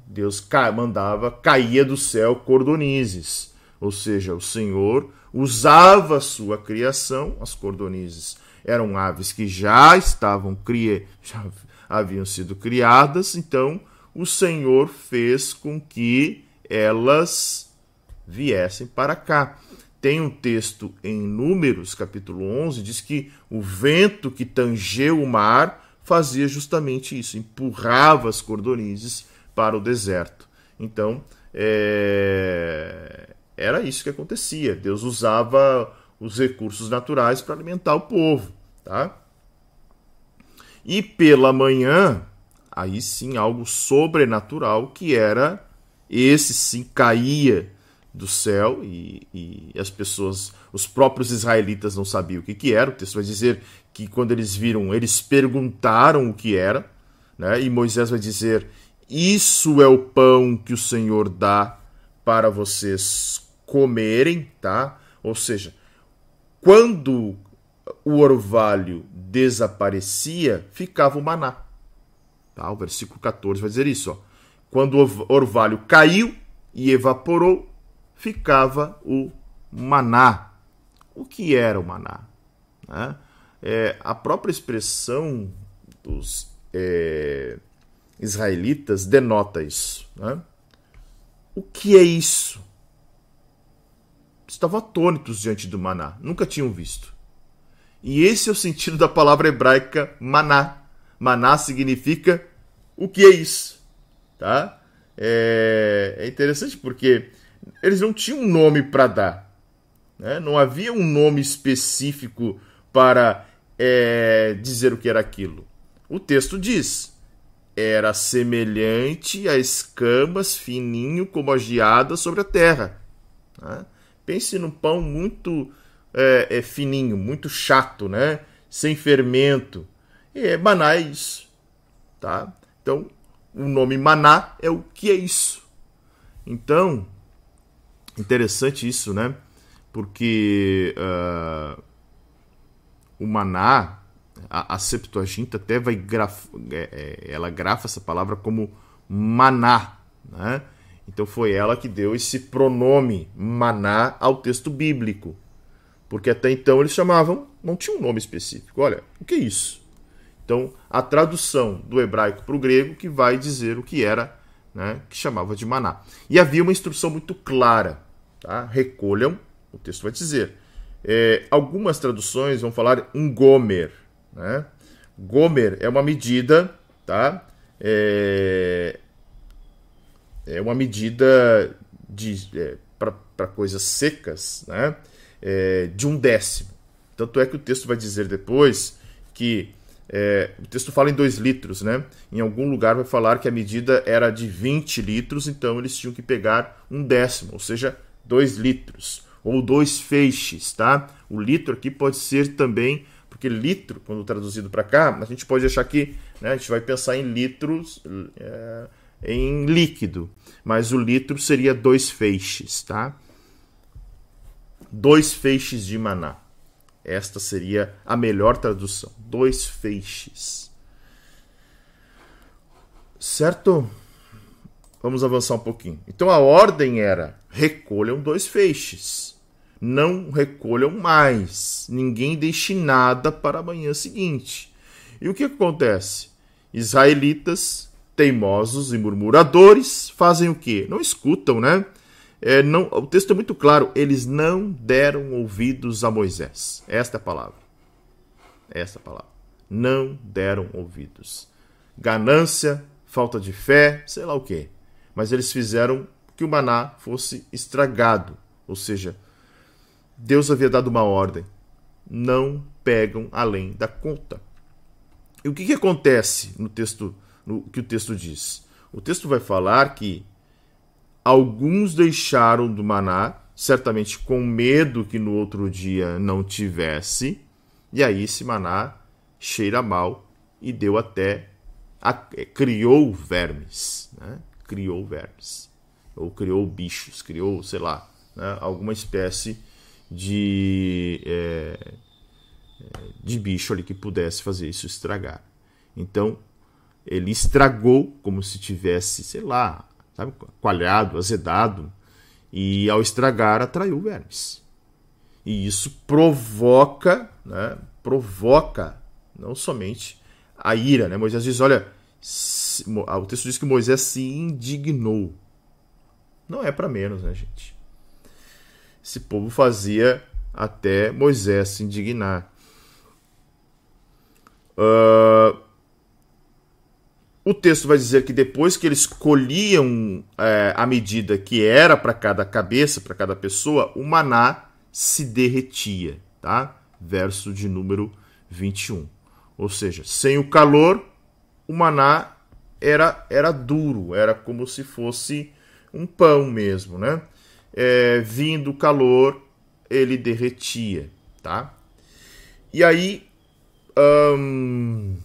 Deus mandava, caía do céu cordonizes. Ou seja, o Senhor usava sua criação, as cordonizes eram aves que já estavam cria, já haviam sido criadas, então o Senhor fez com que elas viessem para cá. Tem um texto em Números, capítulo 11, diz que o vento que tangeu o mar fazia justamente isso, empurrava as cordonizes para o deserto. Então, é... era isso que acontecia. Deus usava os recursos naturais para alimentar o povo, tá? E pela manhã, aí sim algo sobrenatural que era esse sim caía do céu e, e, as pessoas, os próprios israelitas não sabiam o que, que era. O texto vai dizer que quando eles viram, eles perguntaram o que era, né? E Moisés vai dizer: Isso é o pão que o Senhor dá para vocês comerem, tá? Ou seja, quando o orvalho desaparecia, ficava o maná. Tá? O versículo 14 vai dizer isso. Ó. Quando o orvalho caiu e evaporou, ficava o maná. O que era o maná? Né? É, a própria expressão dos é, israelitas denota isso. Né? O que é isso? Estavam atônitos diante do maná, nunca tinham visto. E esse é o sentido da palavra hebraica maná. Maná significa o que é isso, tá? É, é interessante porque eles não tinham um nome para dar, né? não havia um nome específico para é, dizer o que era aquilo. O texto diz: era semelhante a escamas fininho como a geada sobre a terra. Né? Pense num pão muito é, é fininho, muito chato, né? Sem fermento. É, maná é isso, tá? Então, o nome maná é o que é isso. Então, interessante isso, né? Porque uh, o maná, a, a Septuaginta até vai graf, é, é, ela grafa essa palavra como maná, né? Então foi ela que deu esse pronome maná ao texto bíblico. Porque até então eles chamavam, não tinha um nome específico. Olha, o que é isso? Então, a tradução do hebraico para o grego que vai dizer o que era, né, que chamava de maná. E havia uma instrução muito clara. Tá? Recolham, o texto vai dizer. É, algumas traduções vão falar um gomer. Né? Gomer é uma medida, tá? É, é uma medida de é, para coisas secas, né? é, de um décimo. Tanto é que o texto vai dizer depois que é, o texto fala em 2 litros, né? Em algum lugar vai falar que a medida era de 20 litros, então eles tinham que pegar um décimo, ou seja, 2 litros, ou dois feixes, tá? O litro aqui pode ser também, porque litro, quando traduzido para cá, a gente pode achar que né, a gente vai pensar em litros é, em líquido, mas o litro seria dois feixes, tá? dois feixes de maná. Esta seria a melhor tradução. Dois feixes. Certo? Vamos avançar um pouquinho. Então a ordem era: recolham dois feixes. Não recolham mais. Ninguém deixe nada para a manhã seguinte. E o que acontece? Israelitas teimosos e murmuradores fazem o quê? Não escutam, né? É, não, o texto é muito claro, eles não deram ouvidos a Moisés. Esta é a palavra. Esta é a palavra. Não deram ouvidos. Ganância, falta de fé, sei lá o quê. Mas eles fizeram que o maná fosse estragado. Ou seja, Deus havia dado uma ordem. Não pegam além da conta. E o que, que acontece no texto, no que o texto diz? O texto vai falar que alguns deixaram do maná, certamente com medo que no outro dia não tivesse, e aí esse maná cheira mal e deu até criou vermes, né? Criou vermes ou criou bichos, criou, sei lá, né, alguma espécie de, é, de bicho ali que pudesse fazer isso estragar. Então, ele estragou como se tivesse, sei lá, sabe, coalhado, azedado, e ao estragar atraiu vermes. E isso provoca, né, provoca não somente a ira, né? Moisés diz, olha, o texto diz que Moisés se indignou. Não é para menos, né, gente? Esse povo fazia até Moisés se indignar. Uh, o texto vai dizer que depois que eles colhiam é, a medida que era para cada cabeça, para cada pessoa, o maná se derretia, tá? Verso de número 21. Ou seja, sem o calor, o maná era, era duro, era como se fosse um pão mesmo, né? É, vindo o calor, ele derretia, tá? E aí, hum,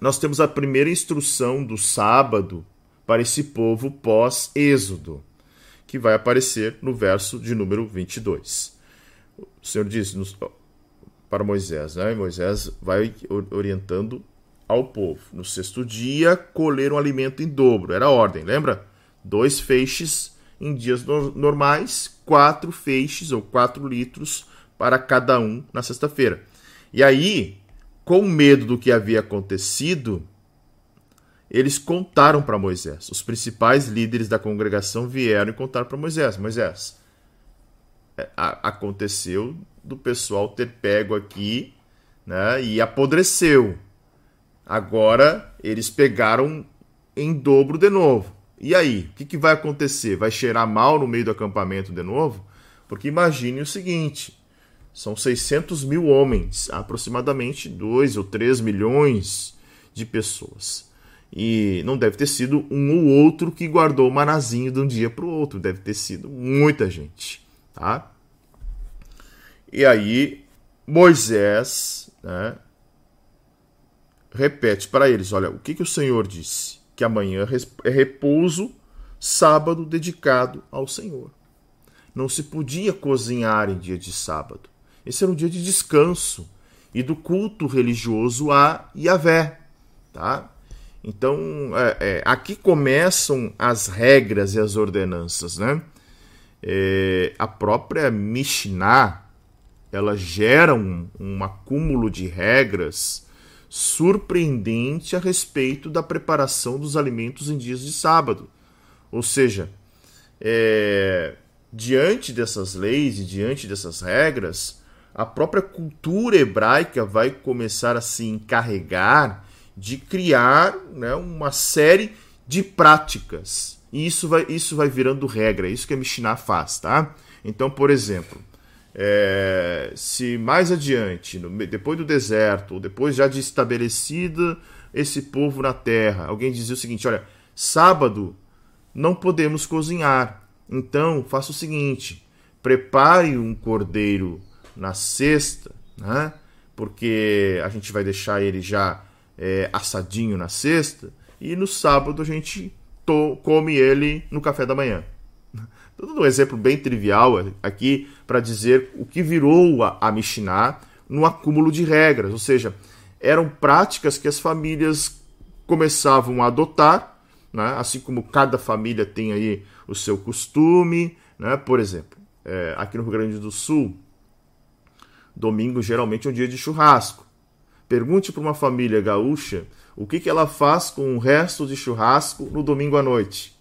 nós temos a primeira instrução do sábado para esse povo pós-êxodo, que vai aparecer no verso de número 22. O Senhor diz para Moisés, né? Moisés vai orientando ao povo. No sexto dia, colher um alimento em dobro. Era a ordem, lembra? dois feixes em dias normais, quatro feixes ou quatro litros para cada um na sexta-feira. E aí, com medo do que havia acontecido, eles contaram para Moisés. Os principais líderes da congregação vieram e contaram para Moisés: Moisés, é, aconteceu do pessoal ter pego aqui né, e apodreceu. Agora eles pegaram em dobro de novo. E aí, o que, que vai acontecer? Vai cheirar mal no meio do acampamento de novo? Porque imagine o seguinte: são 600 mil homens, aproximadamente 2 ou 3 milhões de pessoas. E não deve ter sido um ou outro que guardou o manazinho de um dia para o outro, deve ter sido muita gente, tá? E aí Moisés né, repete para eles: olha, o que, que o Senhor disse? que amanhã é repouso, sábado dedicado ao Senhor. Não se podia cozinhar em dia de sábado. Esse era um dia de descanso e do culto religioso a Yahvé. Tá? Então, é, é, aqui começam as regras e as ordenanças. Né? É, a própria Mishnah ela gera um, um acúmulo de regras surpreendente a respeito da preparação dos alimentos em dias de sábado. Ou seja, é, diante dessas leis e diante dessas regras, a própria cultura hebraica vai começar a se encarregar de criar né, uma série de práticas. E isso vai, isso vai virando regra, é isso que a Mishnah faz, tá? Então, por exemplo, é, se mais adiante, no, depois do deserto, ou depois já de estabelecido esse povo na terra, alguém dizia o seguinte: olha, sábado não podemos cozinhar, então faça o seguinte: prepare um cordeiro na sexta, né? porque a gente vai deixar ele já é, assadinho na sexta, e no sábado a gente come ele no café da manhã. Estou dando um exemplo bem trivial aqui para dizer o que virou a, a Mishnah no acúmulo de regras, ou seja, eram práticas que as famílias começavam a adotar, né? assim como cada família tem aí o seu costume. Né? Por exemplo, é, aqui no Rio Grande do Sul, domingo geralmente é um dia de churrasco. Pergunte para uma família gaúcha o que, que ela faz com o resto de churrasco no domingo à noite?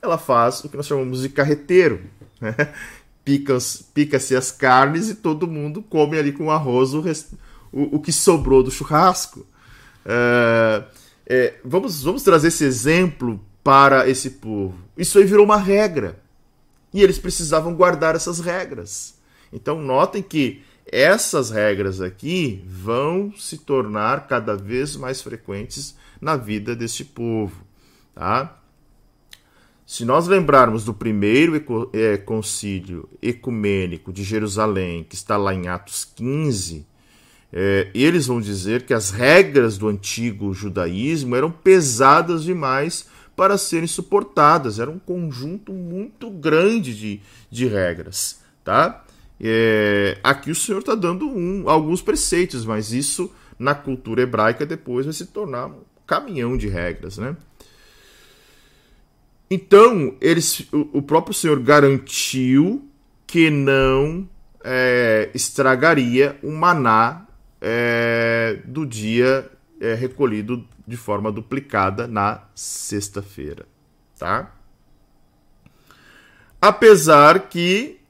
Ela faz o que nós chamamos de carreteiro. Né? Pica-se pica as carnes e todo mundo come ali com arroz o, rest... o, o que sobrou do churrasco. É, é, vamos, vamos trazer esse exemplo para esse povo. Isso aí virou uma regra. E eles precisavam guardar essas regras. Então, notem que essas regras aqui vão se tornar cada vez mais frequentes na vida deste povo. Tá? Se nós lembrarmos do primeiro é, concílio ecumênico de Jerusalém, que está lá em Atos 15, é, eles vão dizer que as regras do antigo judaísmo eram pesadas demais para serem suportadas. Era um conjunto muito grande de, de regras. Tá? É, aqui o Senhor está dando um, alguns preceitos, mas isso na cultura hebraica depois vai se tornar um caminhão de regras, né? Então, eles, o, próprio Senhor garantiu que não é, estragaria o maná é, do dia é, recolhido de forma duplicada na sexta-feira, tá? Apesar que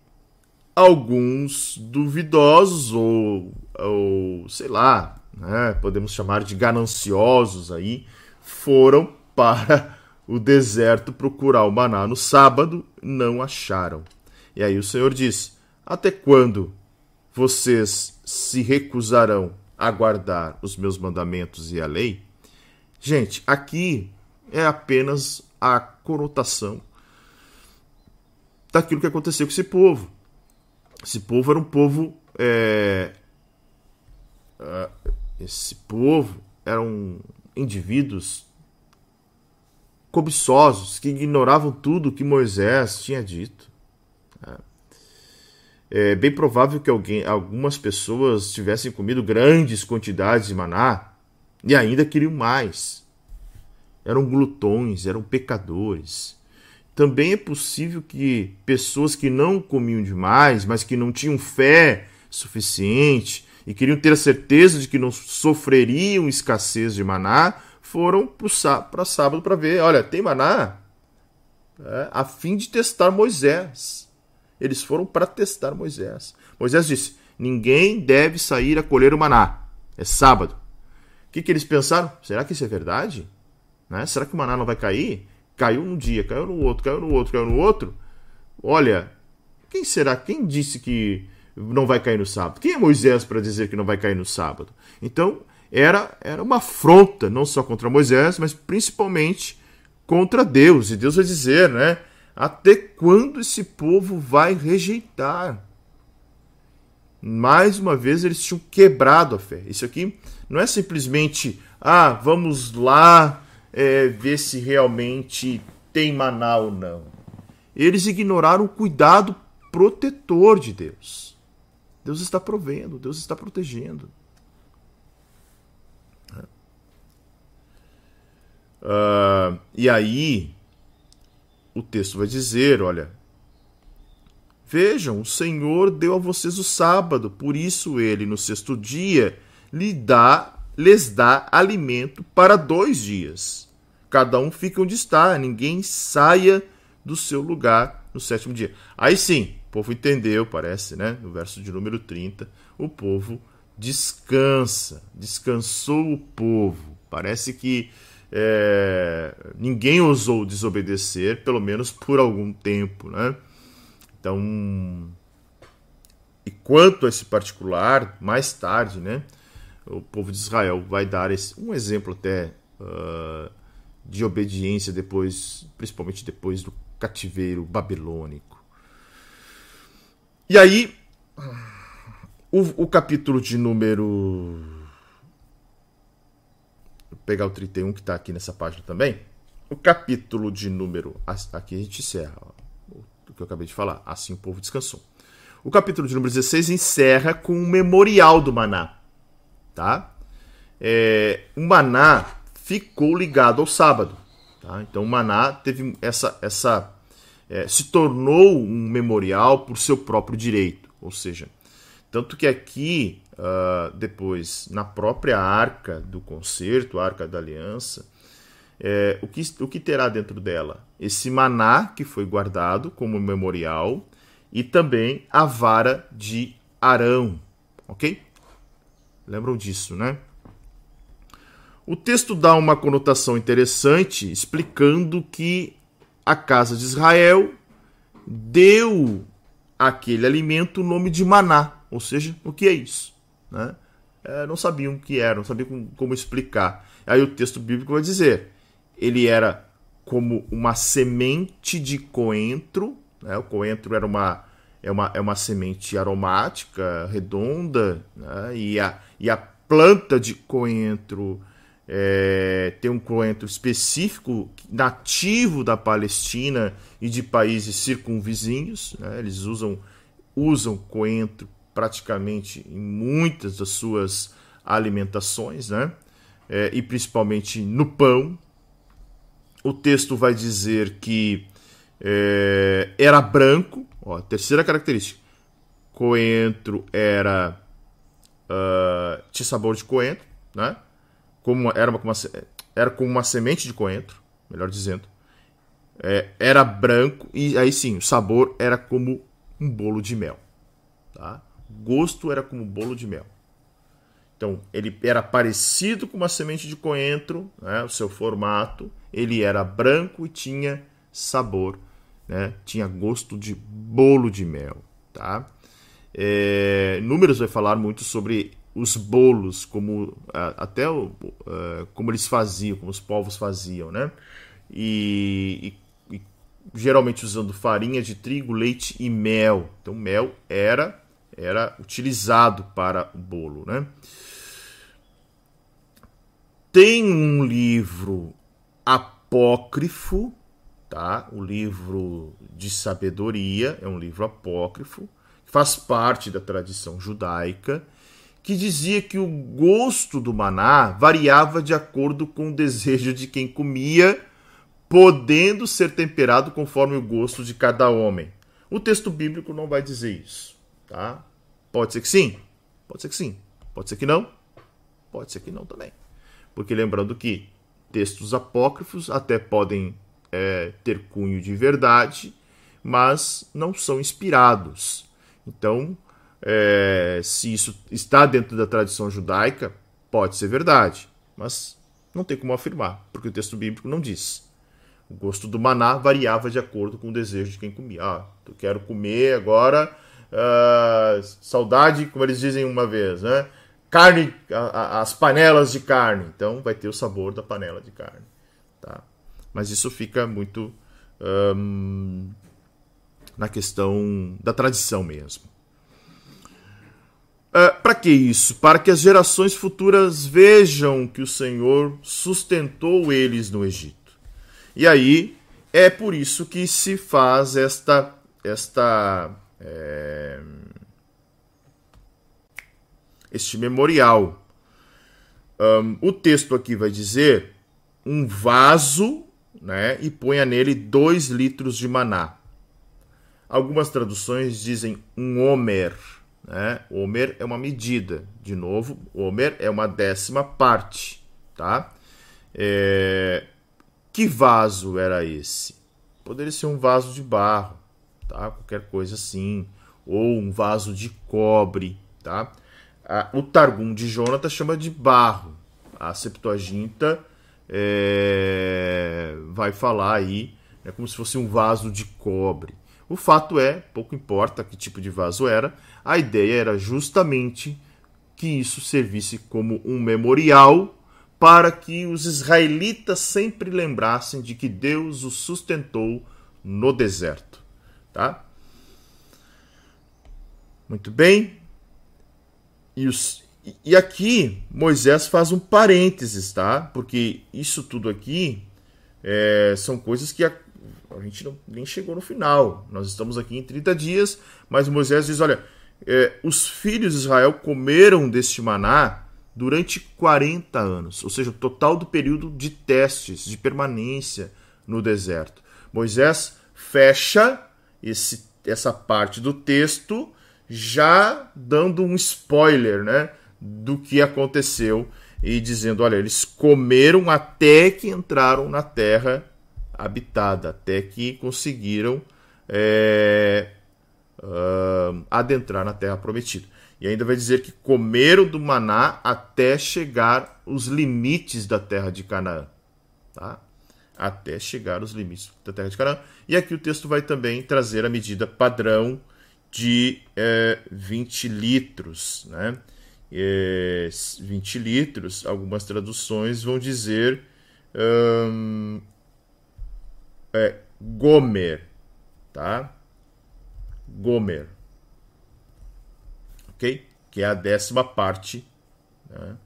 alguns duvidosos ou, ou sei lá, né, podemos chamar de gananciosos aí, foram para o deserto procurar o maná no sábado, não acharam. E aí o Senhor diz: Até quando vocês se recusarão a guardar os meus mandamentos e a lei? Gente, aqui é apenas a conotação daquilo que aconteceu com esse povo. Esse povo era um povo. É, uh, esse povo eram indivíduos cobiçosos que ignoravam tudo que Moisés tinha dito. É, é bem provável que alguém, algumas pessoas tivessem comido grandes quantidades de maná e ainda queriam mais. Eram glutões, eram pecadores. Também é possível que pessoas que não comiam demais, mas que não tinham fé suficiente e queriam ter a certeza de que não sofreriam escassez de maná, foram para sábado para ver, olha, tem maná? É, a fim de testar Moisés. Eles foram para testar Moisés. Moisés disse: ninguém deve sair a colher o maná. É sábado. O que, que eles pensaram? Será que isso é verdade? Né? Será que o maná não vai cair? Caiu num dia, caiu no outro, caiu no outro, caiu no outro. Olha, quem será? Quem disse que não vai cair no sábado? Quem é Moisés para dizer que não vai cair no sábado? Então, era, era uma afronta, não só contra Moisés, mas principalmente contra Deus. E Deus vai dizer, né? Até quando esse povo vai rejeitar? Mais uma vez, eles tinham quebrado a fé. Isso aqui não é simplesmente, ah, vamos lá é, ver se realmente tem maná ou não. Eles ignoraram o cuidado protetor de Deus. Deus está provendo, Deus está protegendo. Uh, e aí, o texto vai dizer: olha, vejam, o Senhor deu a vocês o sábado, por isso ele, no sexto dia, lhe dá lhes dá alimento para dois dias. Cada um fica onde está, ninguém saia do seu lugar no sétimo dia. Aí sim, o povo entendeu, parece, né? No verso de número 30, o povo descansa, descansou o povo. Parece que é, ninguém ousou desobedecer, pelo menos por algum tempo, né? Então, e quanto a esse particular, mais tarde, né? o povo de Israel vai dar esse, um exemplo até uh, de obediência depois, principalmente depois do cativeiro babilônico. E aí, o, o capítulo de número. Pegar o 31 que está aqui nessa página também. O capítulo de número. Aqui a gente encerra o que eu acabei de falar. Assim o povo descansou. O capítulo de número 16 encerra com o memorial do maná tá? É, o maná ficou ligado ao sábado, tá? Então o maná teve essa essa é, se tornou um memorial por seu próprio direito, ou seja, tanto que aqui uh, depois na própria arca do concerto, a arca da aliança, é, o, que, o que terá dentro dela? Esse maná que foi guardado como memorial e também a vara de Arão, ok? Lembram disso, né? O texto dá uma conotação interessante, explicando que a casa de Israel deu aquele alimento o nome de maná. Ou seja, o que é isso? Né? É, não sabiam o que era, não sabiam como, como explicar. Aí o texto bíblico vai dizer: ele era como uma semente de coentro. Né? O coentro era uma, é, uma, é uma semente aromática, redonda, né? e, a, e a planta de coentro é, tem um coentro específico nativo da Palestina e de países circunvizinhos. Né? Eles usam, usam coentro praticamente em muitas das suas alimentações, né? É, e principalmente no pão. O texto vai dizer que é, era branco, ó, terceira característica. Coentro era uh, tinha sabor de coentro, né? Como era uma, era como uma semente de coentro, melhor dizendo. É, era branco e aí sim, o sabor era como um bolo de mel, tá? Gosto era como bolo de mel. Então, ele era parecido com uma semente de coentro, né, o seu formato, ele era branco e tinha sabor, né, tinha gosto de bolo de mel. Tá? É, Números vai falar muito sobre os bolos, como até o, uh, como eles faziam, como os povos faziam, né? E, e, e geralmente usando farinha de trigo, leite e mel. Então, mel era era utilizado para o bolo. Né? Tem um livro apócrifo, tá? o livro de sabedoria, é um livro apócrifo, faz parte da tradição judaica, que dizia que o gosto do maná variava de acordo com o desejo de quem comia, podendo ser temperado conforme o gosto de cada homem. O texto bíblico não vai dizer isso, tá? Pode ser que sim, pode ser que sim, pode ser que não, pode ser que não também. Porque lembrando que textos apócrifos até podem é, ter cunho de verdade, mas não são inspirados. Então, é, se isso está dentro da tradição judaica, pode ser verdade, mas não tem como afirmar, porque o texto bíblico não diz. O gosto do maná variava de acordo com o desejo de quem comia. Ah, eu quero comer agora uh, saudade, como eles dizem uma vez, né? Carne, a, a, as panelas de carne. Então vai ter o sabor da panela de carne. Tá? Mas isso fica muito um, na questão da tradição mesmo. Uh, ah, Para que isso? Para que as gerações futuras vejam que o Senhor sustentou eles no Egito. E aí é por isso que se faz esta esta é, este memorial. Um, o texto aqui vai dizer um vaso né, e ponha nele dois litros de maná. Algumas traduções dizem um homer. Né? Homer é uma medida. De novo, homer é uma décima parte. Tá? É... Que vaso era esse? Poderia ser um vaso de barro tá? Qualquer coisa assim, ou um vaso de cobre, tá? O Targum de Jonathan chama de barro. A Septuaginta é, vai falar aí é como se fosse um vaso de cobre. O fato é, pouco importa que tipo de vaso era, a ideia era justamente que isso servisse como um memorial para que os israelitas sempre lembrassem de que Deus os sustentou no deserto tá? Muito bem. E, os, e aqui Moisés faz um parênteses, tá? Porque isso tudo aqui é, são coisas que a, a, gente não, nem chegou no final. Nós estamos aqui em 30 dias, mas Moisés diz: olha, é, os filhos de Israel comeram deste maná durante 40 anos, ou seja, o total do período de testes, de permanência no deserto. Moisés fecha esse, essa parte do texto já dando um spoiler, né, do que aconteceu e dizendo, olha, eles comeram até que entraram na terra habitada, até que conseguiram é, uh, adentrar na terra prometida. E ainda vai dizer que comeram do maná até chegar os limites da terra de Canaã. Tá? Até chegar os limites da terra de Canaã. E aqui o texto vai também trazer a medida padrão de é, 20 litros. Né? É, 20 litros, algumas traduções vão dizer hum, é, Gomer. Tá? Gomer ok? Que é a décima parte né,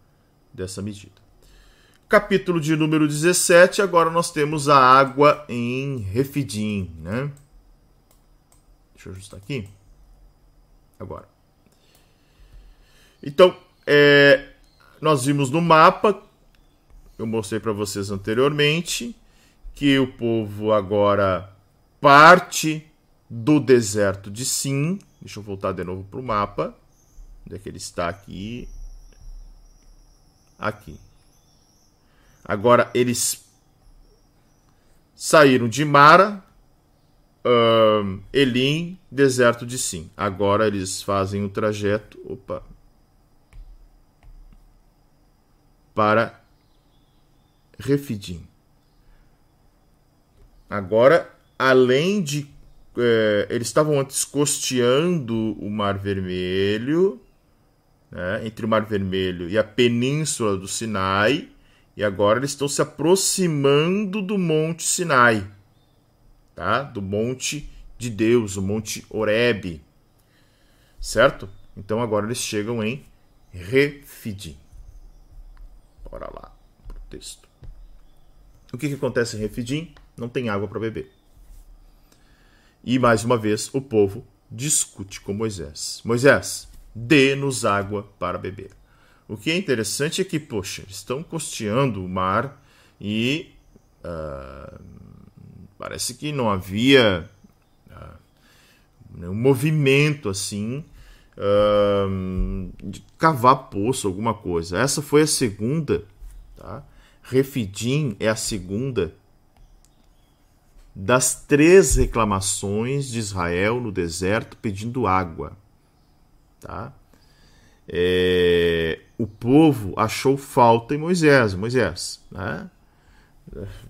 dessa medida. Capítulo de número 17, agora nós temos a água em Refidim, né? Deixa eu ajustar aqui. Agora. Então, é, nós vimos no mapa, eu mostrei para vocês anteriormente, que o povo agora parte do deserto de Sim. Deixa eu voltar de novo para o mapa. Onde é que ele está aqui? Aqui. Agora eles saíram de Mara, um, Elim, deserto de Sim. Agora eles fazem o trajeto, opa, para Refidim. Agora, além de é, eles estavam antes costeando o Mar Vermelho, né, entre o Mar Vermelho e a península do Sinai, e agora eles estão se aproximando do Monte Sinai, tá? do Monte de Deus, o Monte Horebe, certo? Então agora eles chegam em Refidim. Bora lá para o texto. O que, que acontece em Refidim? Não tem água para beber. E mais uma vez o povo discute com Moisés: Moisés, dê-nos água para beber. O que é interessante é que, poxa, estão costeando o mar e uh, parece que não havia uh, um movimento assim uh, de cavar poço, alguma coisa. Essa foi a segunda, tá? Refidim é a segunda das três reclamações de Israel no deserto pedindo água. Tá? É, o povo achou falta em Moisés. Moisés, né?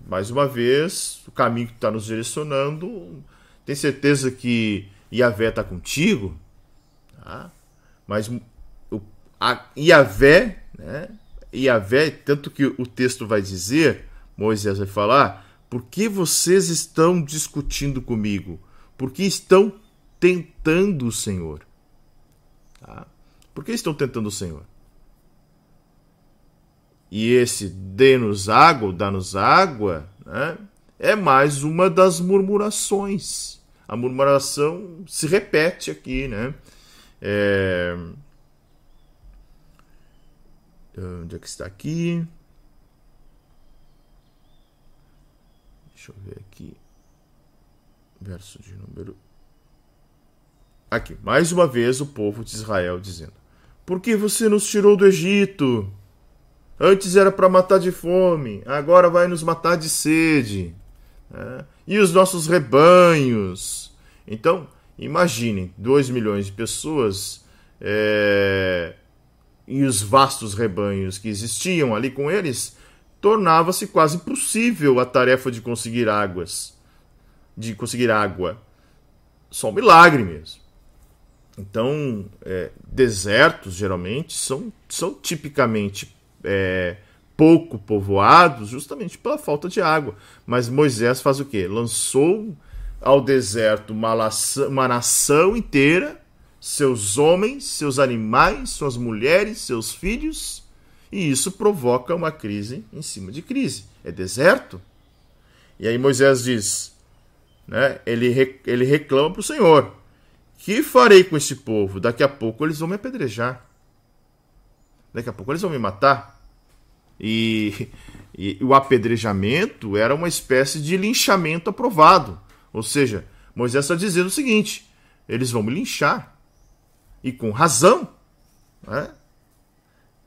mais uma vez, o caminho que está nos direcionando, tem certeza que Iavé está contigo? Tá? Mas o, a Iavé, né? Iavé, tanto que o texto vai dizer, Moisés vai falar, por que vocês estão discutindo comigo? Por que estão tentando o Senhor? Tá? Por que estão tentando o Senhor? E esse dê-nos água, dá-nos água, né, é mais uma das murmurações. A murmuração se repete aqui, né? É... Onde é que está aqui? Deixa eu ver aqui. Verso de número Aqui, mais uma vez o povo de Israel dizendo: Por que você nos tirou do Egito? Antes era para matar de fome, agora vai nos matar de sede. É? E os nossos rebanhos? Então, imaginem: 2 milhões de pessoas é... e os vastos rebanhos que existiam ali com eles, tornava-se quase impossível a tarefa de conseguir águas, de conseguir água. Só um milagre mesmo. Então, é, desertos geralmente são, são tipicamente é, pouco povoados justamente pela falta de água. Mas Moisés faz o quê? Lançou ao deserto uma, uma nação inteira, seus homens, seus animais, suas mulheres, seus filhos, e isso provoca uma crise em cima de crise. É deserto. E aí Moisés diz, né, ele, ele reclama para o Senhor que farei com esse povo? Daqui a pouco eles vão me apedrejar. Daqui a pouco eles vão me matar. E, e, o apedrejamento era uma espécie de linchamento aprovado. Ou seja, Moisés está dizendo o seguinte: eles vão me linchar. e com razão. Né?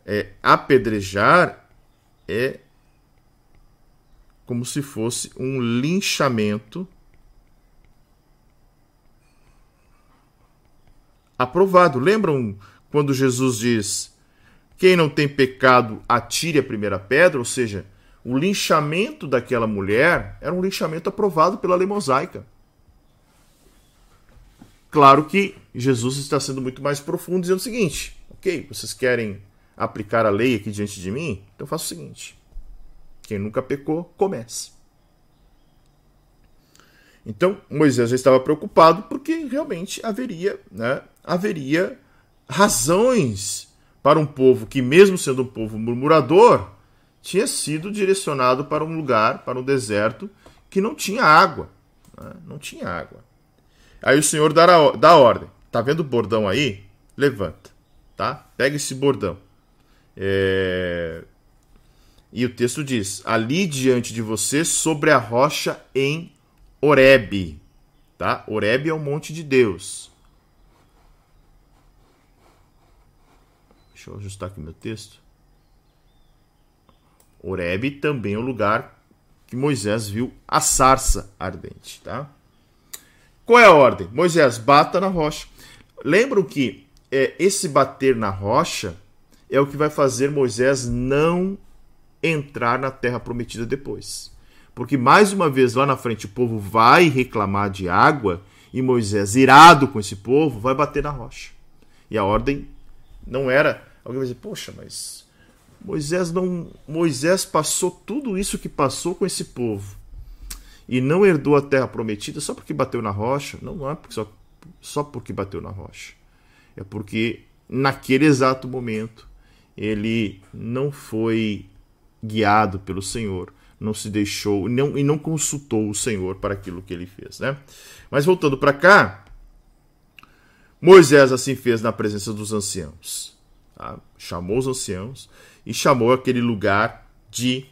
É, apedrejar é como se fosse um linchamento aprovado. Lembram quando Jesus diz: quem não tem pecado, atire a primeira pedra? Ou seja, o linchamento daquela mulher era um linchamento aprovado pela lei mosaica. Claro que Jesus está sendo muito mais profundo, dizendo o seguinte: ok, vocês querem aplicar a lei aqui diante de mim? Então faça o seguinte: quem nunca pecou, comece. Então Moisés já estava preocupado porque realmente haveria, né, haveria razões para um povo que, mesmo sendo um povo murmurador, tinha sido direcionado para um lugar, para um deserto, que não tinha água. Né? Não tinha água. Aí o Senhor dá, a, dá a ordem. Tá vendo o bordão aí? Levanta. Tá? Pega esse bordão. É... E o texto diz: Ali diante de você, sobre a rocha em Oreb. Tá? Oreb é o monte de Deus. Deixa eu ajustar aqui meu texto. Oreb também é o lugar que Moisés viu a sarça ardente, tá? Qual é a ordem? Moisés, bata na rocha. Lembram que é, esse bater na rocha é o que vai fazer Moisés não entrar na terra prometida depois. Porque mais uma vez lá na frente o povo vai reclamar de água e Moisés, irado com esse povo, vai bater na rocha. E a ordem não era Alguém vai dizer, poxa, mas Moisés não. Moisés passou tudo isso que passou com esse povo e não herdou a terra prometida só porque bateu na rocha? Não, não é só, só porque bateu na rocha. É porque naquele exato momento ele não foi guiado pelo Senhor, não se deixou não, e não consultou o Senhor para aquilo que ele fez. Né? Mas voltando para cá, Moisés assim fez na presença dos anciãos. Tá? Chamou os anciãos e chamou aquele lugar de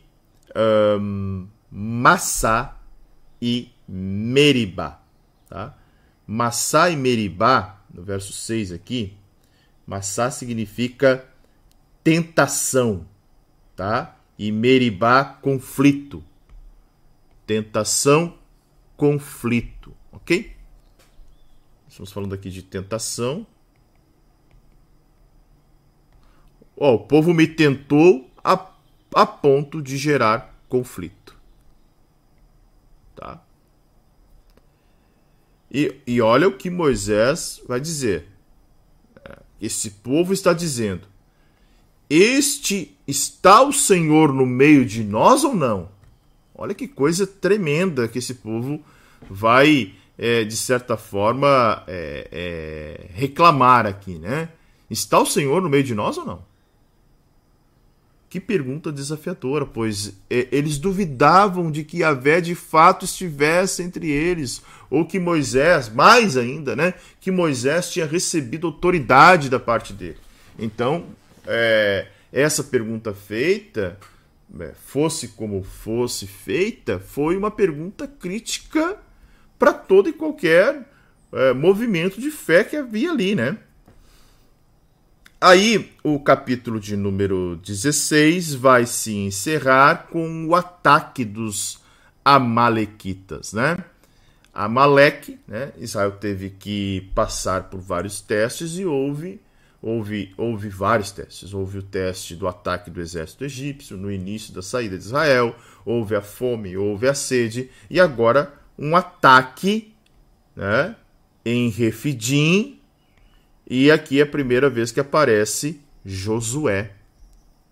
um, Massá e Meribá. Tá? Massá e Meribá, no verso 6 aqui, Massá significa tentação, tá? E Meribá, conflito. Tentação, conflito, ok? Estamos falando aqui de tentação O povo me tentou a, a ponto de gerar conflito. Tá? E, e olha o que Moisés vai dizer. É, esse povo está dizendo: Este está o Senhor no meio de nós ou não? Olha que coisa tremenda que esse povo vai, é, de certa forma, é, é, reclamar aqui, né? Está o Senhor no meio de nós ou não? Que pergunta desafiadora, pois é, eles duvidavam de que Yahvé de fato estivesse entre eles, ou que Moisés, mais ainda, né, que Moisés tinha recebido autoridade da parte dele. Então, é, essa pergunta feita, é, fosse como fosse feita, foi uma pergunta crítica para todo e qualquer é, movimento de fé que havia ali, né? Aí, o capítulo de número 16 vai se encerrar com o ataque dos Amalequitas, né? Amaleque, né? Israel teve que passar por vários testes e houve, houve, houve vários testes. Houve o teste do ataque do exército egípcio no início da saída de Israel, houve a fome, houve a sede e agora um ataque, né? Em Refidim, e aqui é a primeira vez que aparece Josué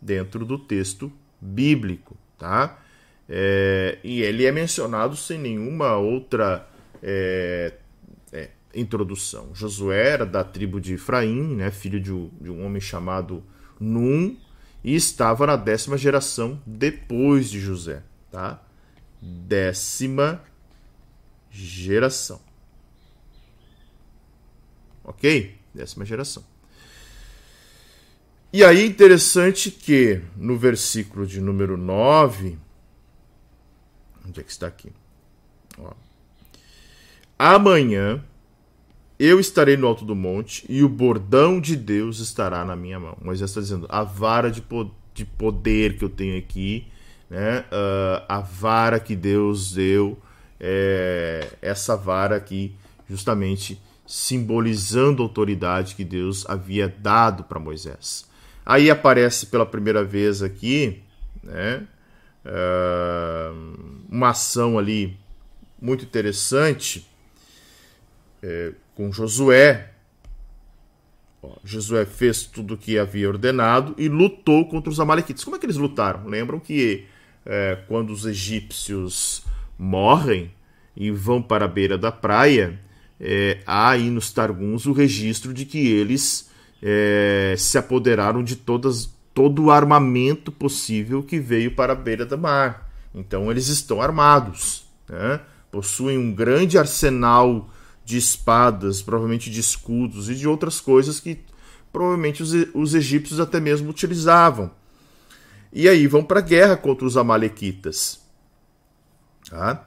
dentro do texto bíblico, tá? É, e ele é mencionado sem nenhuma outra é, é, introdução. Josué era da tribo de Efraim, né, filho de, de um homem chamado Num, e estava na décima geração depois de José, tá? Décima geração. Ok? Décima geração. E aí interessante que no versículo de número 9, onde é que está aqui? Ó. Amanhã eu estarei no alto do monte e o bordão de Deus estará na minha mão. Moisés está dizendo: a vara de, po de poder que eu tenho aqui, né? Uh, a vara que Deus deu, é, essa vara aqui, justamente simbolizando a autoridade que Deus havia dado para Moisés. Aí aparece pela primeira vez aqui, né? Uh, uma ação ali muito interessante é, com Josué. Josué fez tudo o que havia ordenado e lutou contra os Amalequitas. Como é que eles lutaram? Lembram que é, quando os egípcios morrem e vão para a beira da praia, é, há aí nos Targuns o registro de que eles é, se apoderaram de todas, todo o armamento possível que veio para a beira do mar. Então eles estão armados, né? possuem um grande arsenal de espadas, provavelmente de escudos e de outras coisas que provavelmente os, os egípcios até mesmo utilizavam. E aí vão para a guerra contra os amalequitas. Tá?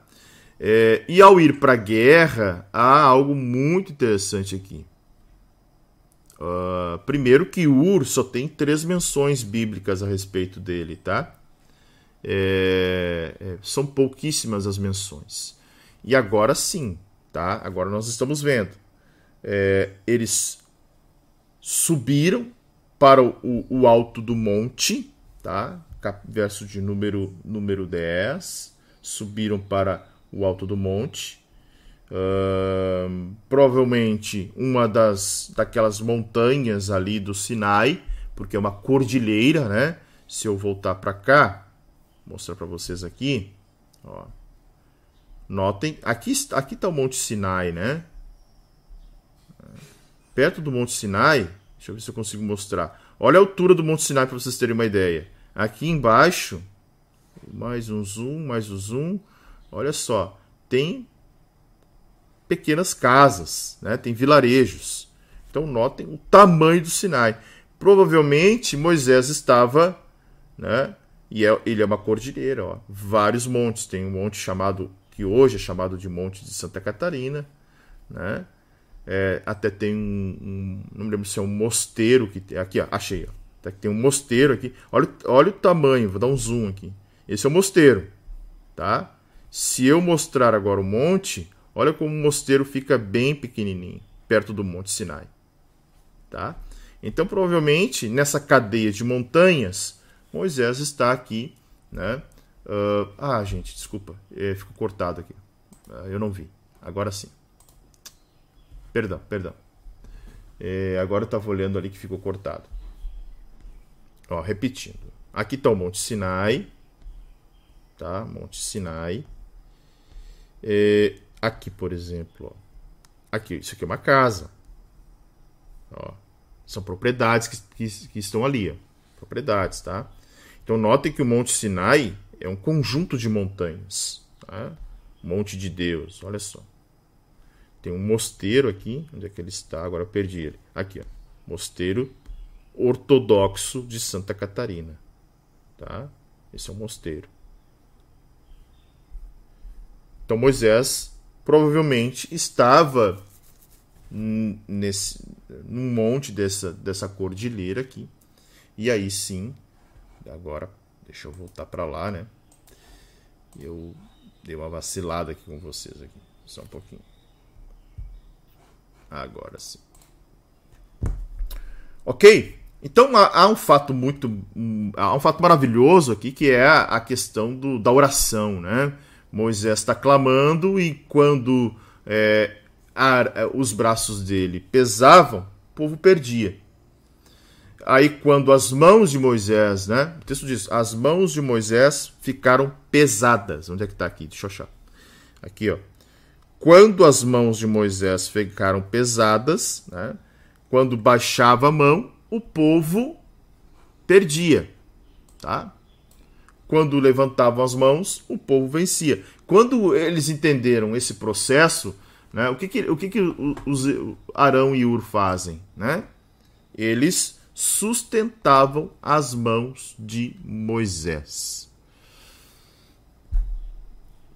É, e ao ir para a guerra, há algo muito interessante aqui. Uh, primeiro que Ur só tem três menções bíblicas a respeito dele, tá? É, é, são pouquíssimas as menções. E agora sim, tá? Agora nós estamos vendo. É, eles subiram para o, o, alto do monte, tá? Verso de número, número 10. Subiram para o alto do monte. Uh, provavelmente uma das daquelas montanhas ali do Sinai, porque é uma cordilheira, né? Se eu voltar para cá, mostrar para vocês aqui, ó. Notem, aqui aqui está o Monte Sinai, né? Perto do Monte Sinai, deixa eu ver se eu consigo mostrar. Olha a altura do Monte Sinai para vocês terem uma ideia. Aqui embaixo, mais um zoom, mais um zoom. Olha só, tem pequenas casas, né? Tem vilarejos. Então notem o tamanho do Sinai. Provavelmente Moisés estava, né? E é, ele é uma cordilheira, ó. Vários montes. Tem um monte chamado que hoje é chamado de Monte de Santa Catarina, né? É, até tem um, um, não me lembro se é um mosteiro que tem aqui, ó, achei, ó. Até que tem um mosteiro aqui. Olha, olha o tamanho, vou dar um zoom aqui. Esse é o mosteiro, tá? Se eu mostrar agora o monte, olha como o mosteiro fica bem pequenininho, perto do Monte Sinai, tá? Então, provavelmente, nessa cadeia de montanhas, Moisés está aqui, né? Uh, ah, gente, desculpa, é, ficou cortado aqui. Uh, eu não vi. Agora sim. Perdão, perdão. É, agora eu estava olhando ali que ficou cortado. Ó, repetindo. Aqui está o Monte Sinai. Tá? Monte Sinai. É, aqui, por exemplo. Ó. Aqui, isso aqui é uma casa. Ó, são propriedades que, que, que estão ali. Ó. Propriedades, tá? Então notem que o Monte Sinai é um conjunto de montanhas. Tá? Monte de Deus, olha só. Tem um mosteiro aqui, onde é que ele está? Agora eu perdi ele. Aqui, ó. Mosteiro Ortodoxo de Santa Catarina. Tá? Esse é um mosteiro. Então Moisés provavelmente estava nesse num monte dessa dessa cordilheira aqui. E aí sim, agora Deixa eu voltar para lá, né? Eu dei uma vacilada aqui com vocês aqui. Só um pouquinho. Agora sim. Ok? Então há, um fato muito. há um fato maravilhoso aqui que é a, questão do, da oração, né? Moisés está clamando e quando é, a, os braços dele pesavam, o povo perdia. Aí, quando as mãos de Moisés, né? O texto diz: as mãos de Moisés ficaram pesadas. Onde é que está aqui? Deixa eu achar. Aqui, ó. Quando as mãos de Moisés ficaram pesadas, né? Quando baixava a mão, o povo perdia, tá? Quando levantavam as mãos, o povo vencia. Quando eles entenderam esse processo, né? O que que, o que, que os Arão e Ur fazem, né? Eles sustentavam as mãos de Moisés.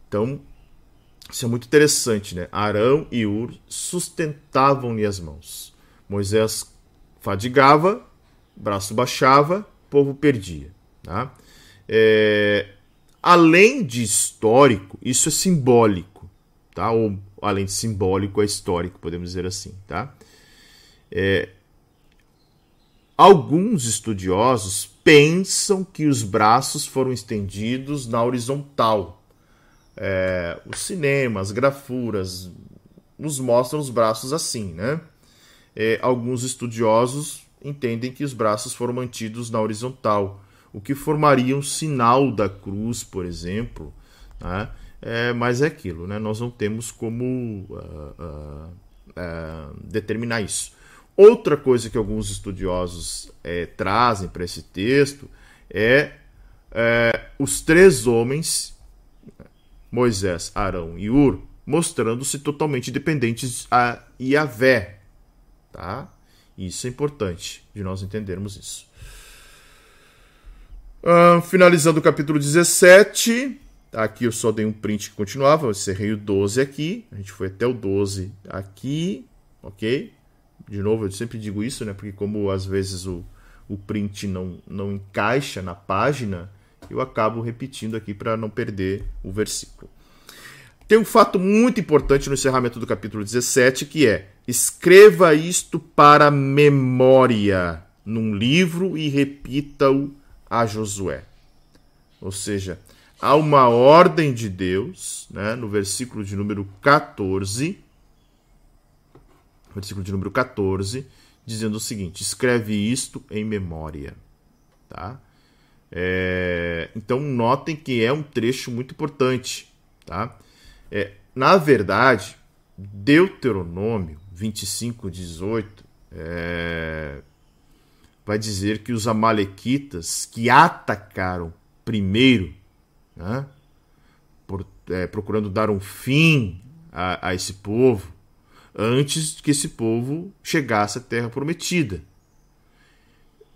Então, Isso é muito interessante, né? Arão e Ur sustentavam-lhe as mãos. Moisés fadigava, braço baixava, povo perdia. Tá? É, além de histórico, isso é simbólico, tá? Ou além de simbólico, é histórico, podemos dizer assim, tá? É, alguns estudiosos pensam que os braços foram estendidos na horizontal. É, os cinemas, grafuras nos mostram os braços assim, né? É, alguns estudiosos entendem que os braços foram mantidos na horizontal o que formaria um sinal da cruz, por exemplo. Né? É, mas é aquilo, né? nós não temos como uh, uh, uh, determinar isso. Outra coisa que alguns estudiosos é, trazem para esse texto é, é, os três homens, Moisés, Arão e Ur, mostrando-se totalmente dependentes a Yahvé. Tá? Isso é importante de nós entendermos isso. Uh, finalizando o capítulo 17. Aqui eu só dei um print que continuava. Eu encerrei o 12 aqui. A gente foi até o 12 aqui. Ok? De novo, eu sempre digo isso, né? Porque como às vezes o, o print não, não encaixa na página, eu acabo repetindo aqui para não perder o versículo. Tem um fato muito importante no encerramento do capítulo 17 que é: escreva isto para memória num livro e repita-o a Josué. Ou seja, há uma ordem de Deus, né, no versículo de número 14, versículo de número 14, dizendo o seguinte: escreve isto em memória. Tá? É, então, notem que é um trecho muito importante. Tá? É, na verdade, Deuteronômio 25, 18 é, vai dizer que os Amalequitas que atacaram primeiro, né, por, é, procurando dar um fim a, a esse povo, antes que esse povo chegasse à Terra Prometida.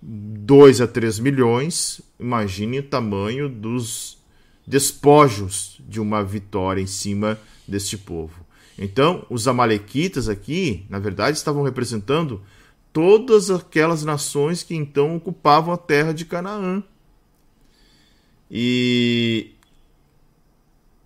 2 a 3 milhões, imagine o tamanho dos despojos de uma vitória em cima deste povo. Então, os Amalequitas aqui, na verdade, estavam representando todas aquelas nações que então ocupavam a terra de Canaã. E,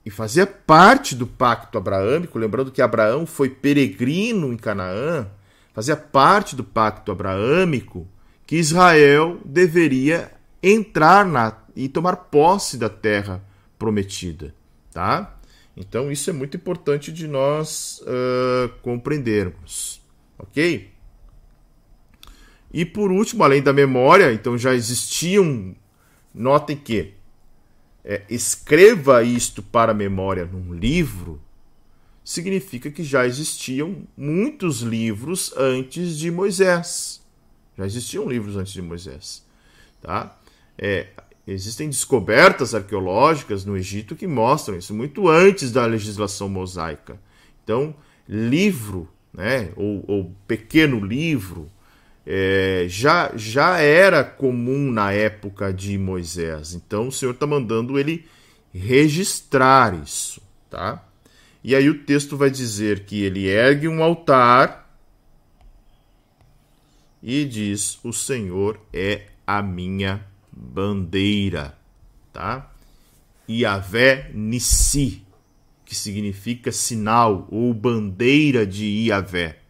e fazia parte do pacto abraâmico, lembrando que Abraão foi peregrino em Canaã, fazia parte do pacto abraâmico que Israel deveria entrar na e tomar posse da terra prometida, tá? Então isso é muito importante de nós uh, compreendermos, ok? E por último, além da memória, então já existiam. Notem que é, escreva isto para a memória num livro, significa que já existiam muitos livros antes de Moisés. Já existiam livros antes de Moisés. Tá? É, existem descobertas arqueológicas no Egito que mostram isso muito antes da legislação mosaica. Então, livro, né, ou, ou pequeno livro, é, já, já era comum na época de Moisés. Então o Senhor está mandando ele registrar isso, tá? E aí o texto vai dizer que ele ergue um altar e diz: O Senhor é a minha bandeira, tá? Iavé Nissi, que significa sinal ou bandeira de Iavé,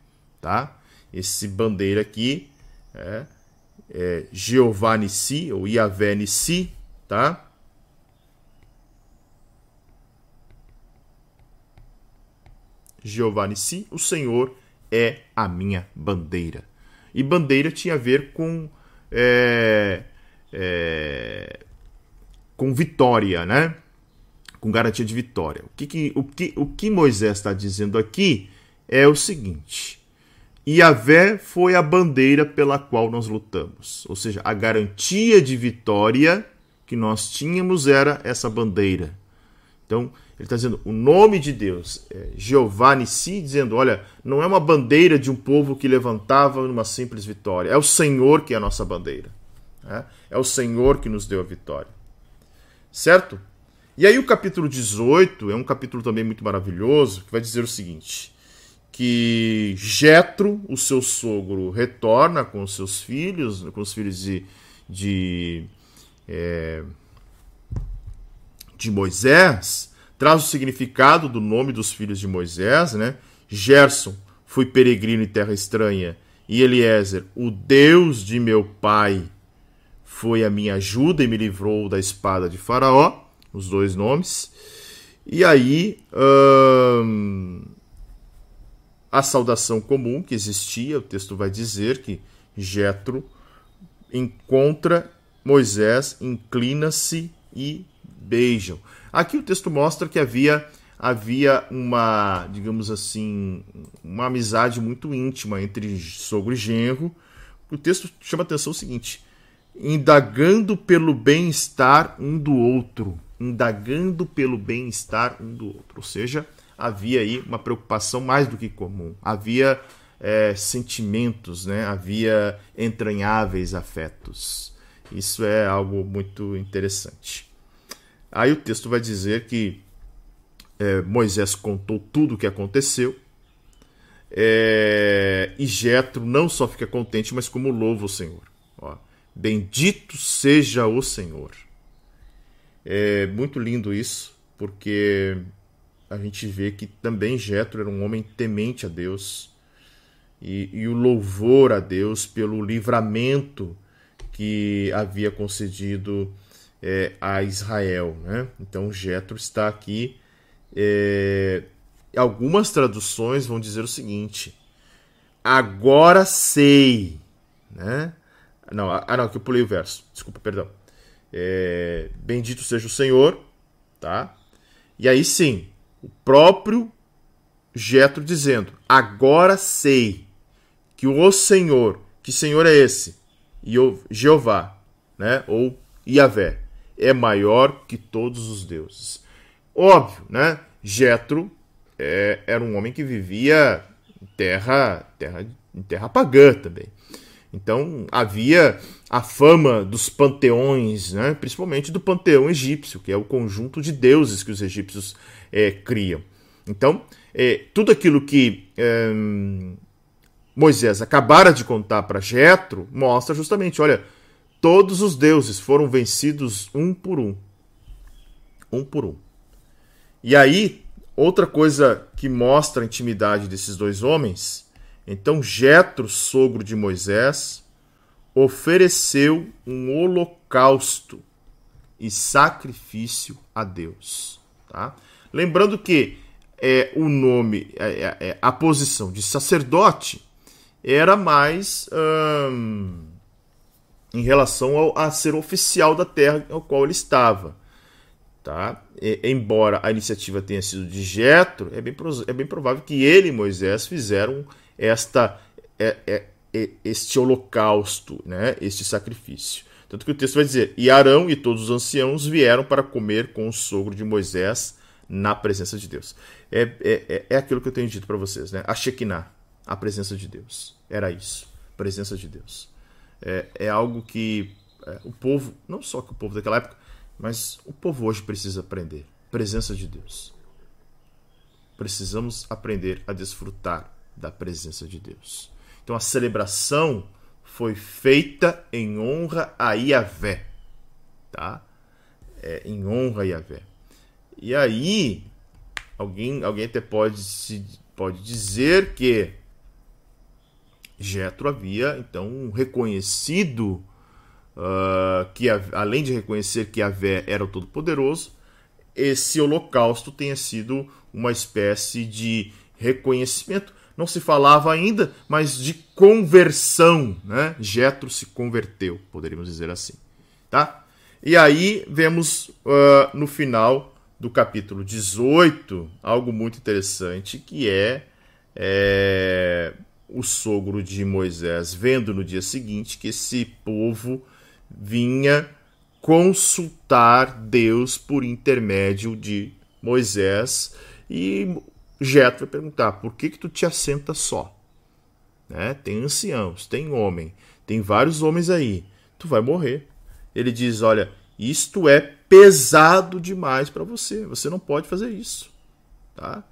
tá? Esse bandeira aqui é, é Jeová Nissi, ou Yahvé Nissi, tá? Jeová Nissi, o Senhor é a minha bandeira. E bandeira tinha a ver com é, é, com vitória, né? Com garantia de vitória. O que, que, o que, o que Moisés está dizendo aqui é o seguinte: Yahvé foi a bandeira pela qual nós lutamos. Ou seja, a garantia de vitória que nós tínhamos era essa bandeira. Então, ele está dizendo o nome de Deus, é Jeová Nissi, dizendo: olha, não é uma bandeira de um povo que levantava numa simples vitória, é o Senhor que é a nossa bandeira. É, é o Senhor que nos deu a vitória. Certo? E aí o capítulo 18 é um capítulo também muito maravilhoso, que vai dizer o seguinte: que Jetro, o seu sogro, retorna com seus filhos, com os filhos de, de, é, de Moisés, traz o significado do nome dos filhos de Moisés, né? Gerson, fui peregrino em terra estranha, e Eliezer, o Deus de meu pai, foi a minha ajuda e me livrou da espada de Faraó, os dois nomes. E aí, hum, a saudação comum que existia, o texto vai dizer que Jetro encontra Moisés, inclina-se e beijam. Aqui o texto mostra que havia havia uma, digamos assim, uma amizade muito íntima entre sogro e genro. O texto chama atenção o seguinte: indagando pelo bem-estar um do outro, indagando pelo bem-estar um do outro. Ou seja, havia aí uma preocupação mais do que comum. Havia é, sentimentos, né? havia entranháveis afetos. Isso é algo muito interessante. Aí o texto vai dizer que é, Moisés contou tudo o que aconteceu. É, e Jetro não só fica contente, mas como louva o Senhor. Ó, Bendito seja o Senhor. É muito lindo isso, porque a gente vê que também Jetro era um homem temente a Deus e, e o louvor a Deus pelo livramento que havia concedido é, a Israel. Né? Então Jetro está aqui. É, algumas traduções vão dizer o seguinte: agora sei, né? Não, ah não, que eu pulei o verso. Desculpa, perdão. É, Bendito seja o Senhor, tá? E aí sim, o próprio Jetro dizendo: Agora sei que o Senhor, que Senhor é esse? Jeová, né? Ou Yahvé, é maior que todos os deuses. Óbvio, né? Jetro é, era um homem que vivia em terra, terra, em terra pagã também. Então havia a fama dos panteões, né? principalmente do panteão egípcio, que é o conjunto de deuses que os egípcios é, criam. Então, é, tudo aquilo que é, Moisés acabara de contar para Jetro mostra justamente, olha, todos os deuses foram vencidos um por um. Um por um. E aí, outra coisa que mostra a intimidade desses dois homens então Jetro, sogro de Moisés, ofereceu um holocausto e sacrifício a Deus. Tá? Lembrando que é, o nome, é, é, é a posição de sacerdote era mais hum, em relação ao, a ser oficial da terra ao qual ele estava. Tá? E, embora a iniciativa tenha sido de Jetro, é bem, é bem provável que ele e Moisés fizeram esta é, é, é, este holocausto, né, este sacrifício. Tanto que o texto vai dizer: E Arão e todos os anciãos vieram para comer com o sogro de Moisés na presença de Deus. É, é, é, é aquilo que eu tenho dito para vocês, né? A Shekinah, a presença de Deus. Era isso, presença de Deus. É, é algo que é, o povo, não só que o povo daquela época, mas o povo hoje precisa aprender. Presença de Deus. Precisamos aprender a desfrutar da presença de Deus. Então a celebração foi feita em honra a Yahvé, tá? É, em honra a Yahvé. E aí, alguém, alguém até pode, se, pode dizer que Jetro havia então reconhecido uh, que além de reconhecer que Yahvé era o Todo-Poderoso, esse holocausto tenha sido uma espécie de reconhecimento não se falava ainda, mas de conversão, né? Jetro se converteu, poderíamos dizer assim, tá? E aí vemos uh, no final do capítulo 18 algo muito interessante que é, é o sogro de Moisés vendo no dia seguinte que esse povo vinha consultar Deus por intermédio de Moisés e Jetro vai perguntar: por que, que tu te assenta só? Né? Tem anciãos, tem homem, tem vários homens aí. Tu vai morrer. Ele diz: olha, isto é pesado demais para você. Você não pode fazer isso, tá?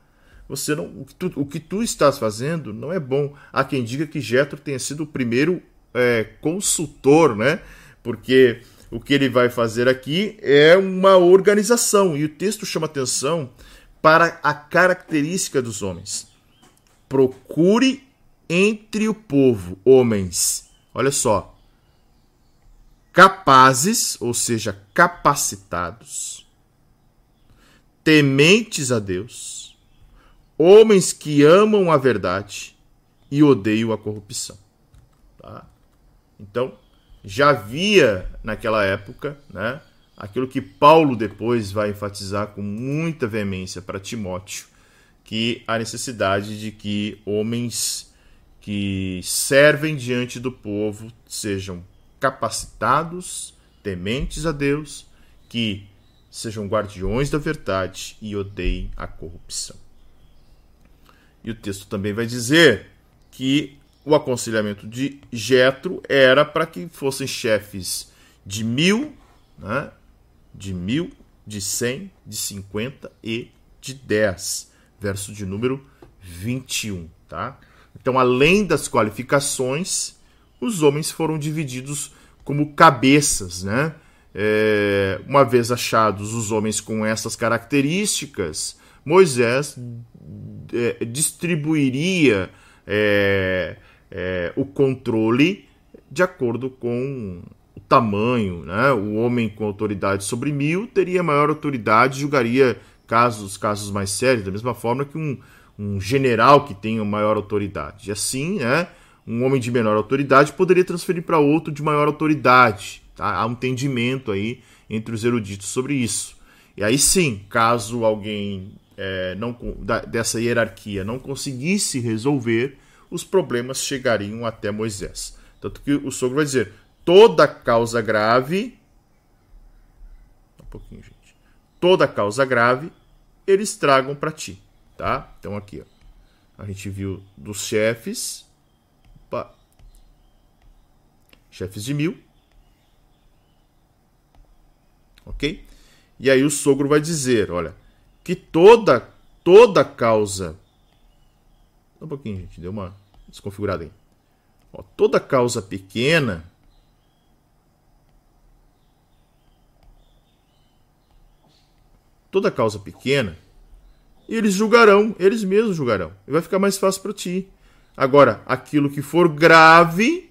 Você não, o que, tu, o que tu estás fazendo não é bom. Há quem diga que Jetro tenha sido o primeiro é, consultor, né? Porque o que ele vai fazer aqui é uma organização e o texto chama atenção para a característica dos homens. Procure entre o povo homens, olha só, capazes, ou seja, capacitados, tementes a Deus, homens que amam a verdade e odeiam a corrupção. Tá? Então, já havia naquela época, né, aquilo que Paulo depois vai enfatizar com muita veemência para Timóteo, que a necessidade de que homens que servem diante do povo sejam capacitados, tementes a Deus, que sejam guardiões da verdade e odeiem a corrupção. E o texto também vai dizer que o aconselhamento de Jetro era para que fossem chefes de mil, né, de mil, de cem, de cinquenta e de dez. Verso de número 21. Tá? Então, além das qualificações, os homens foram divididos como cabeças, né? É, uma vez achados os homens com essas características, Moisés é, distribuiria é, é o controle de acordo com o tamanho. Né? O homem com autoridade sobre mil teria maior autoridade, julgaria casos, casos mais sérios, da mesma forma que um, um general que tenha maior autoridade. E assim, né? Um homem de menor autoridade poderia transferir para outro de maior autoridade. Tá? Há um entendimento aí entre os eruditos sobre isso. E aí sim, caso alguém é, não, da, dessa hierarquia não conseguisse resolver, os problemas chegariam até Moisés. Tanto que o sogro vai dizer: toda causa grave. Um pouquinho, gente. Toda causa grave eles tragam para ti. Tá? Então aqui, ó. A gente viu dos chefes Opa. Chefes de mil. Ok? E aí o sogro vai dizer, olha, que toda toda causa um pouquinho, gente, deu uma desconfigurada aí. Ó, toda causa pequena toda causa pequena, eles julgarão, eles mesmos julgarão. E vai ficar mais fácil para ti. Agora, aquilo que for grave,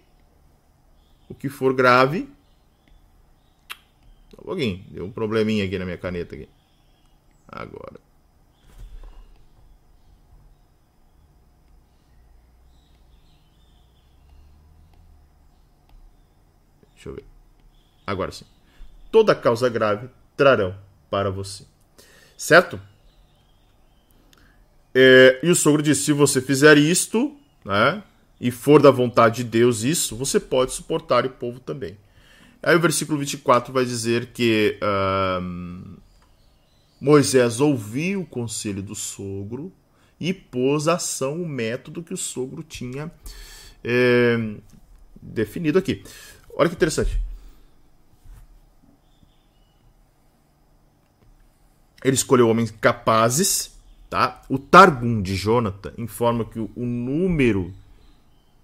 o que for grave. Só um pouquinho, deu um probleminha aqui na minha caneta aqui. Agora. Deixa eu ver. Agora sim. Toda causa grave trarão para você. Certo? É, e o sogro disse: se você fizer isto, né, e for da vontade de Deus isso, você pode suportar o povo também. Aí o versículo 24 vai dizer que Moisés ouviu o conselho do sogro e pôs a ação o método que o sogro tinha é, definido aqui. Olha que interessante. Ele escolheu homens capazes Tá? O Targum de Jonathan informa que o número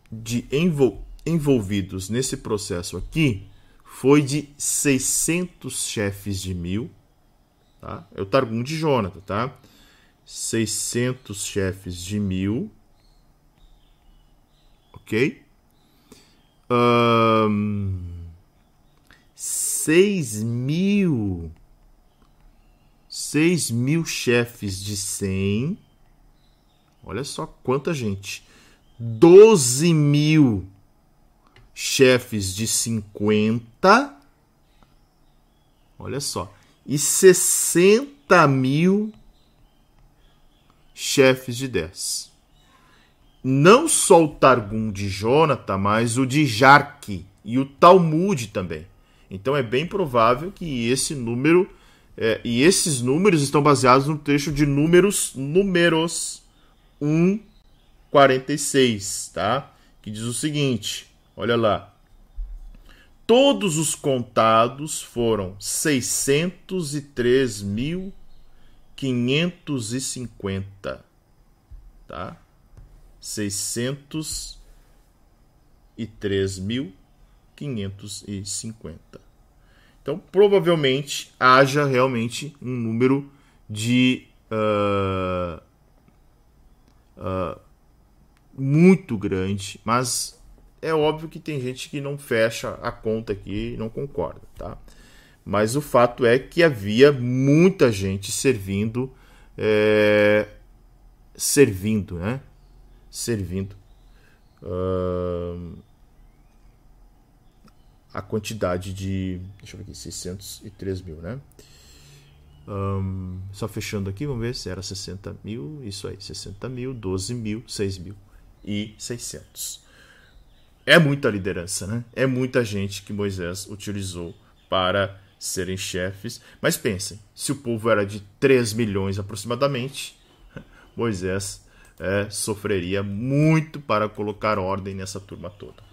de envol envolvidos nesse processo aqui foi de 600 chefes de mil. Tá? É o Targum de Jonathan, tá? 600 chefes de mil. Ok? Um, 6 mil 6 mil chefes de 100. Olha só quanta gente. 12 mil chefes de 50. Olha só. E 60 mil chefes de 10. Não só o Targum de Jonathan, mas o de Jarque e o Talmud também. Então é bem provável que esse número é, e esses números estão baseados no trecho de números, números 1,46, tá? Que diz o seguinte: olha lá. todos os contados foram 603.550, tá? 603.550. Então, provavelmente haja realmente um número de uh, uh, muito grande, mas é óbvio que tem gente que não fecha a conta aqui e não concorda, tá? Mas o fato é que havia muita gente servindo, é, servindo, né? Servindo uh, a quantidade de, deixa eu ver aqui, 603 mil, né? Um, só fechando aqui, vamos ver se era 60 mil, isso aí, 60 mil, 12 mil, 6 mil e 600. É muita liderança, né? É muita gente que Moisés utilizou para serem chefes. Mas pensem, se o povo era de 3 milhões aproximadamente, Moisés é, sofreria muito para colocar ordem nessa turma toda.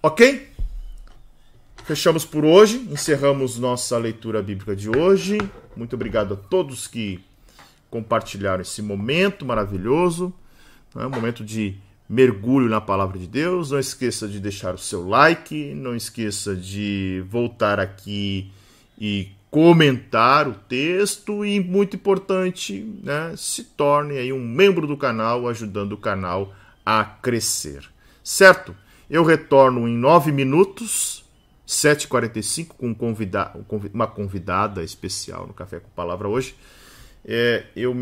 Ok? Fechamos por hoje, encerramos nossa leitura bíblica de hoje. Muito obrigado a todos que compartilharam esse momento maravilhoso, é um momento de mergulho na palavra de Deus. Não esqueça de deixar o seu like, não esqueça de voltar aqui e comentar o texto e muito importante, né, se torne aí um membro do canal, ajudando o canal a crescer. Certo? Eu retorno em nove minutos, 7h45, com convida uma convidada especial no Café com Palavra hoje é, eu,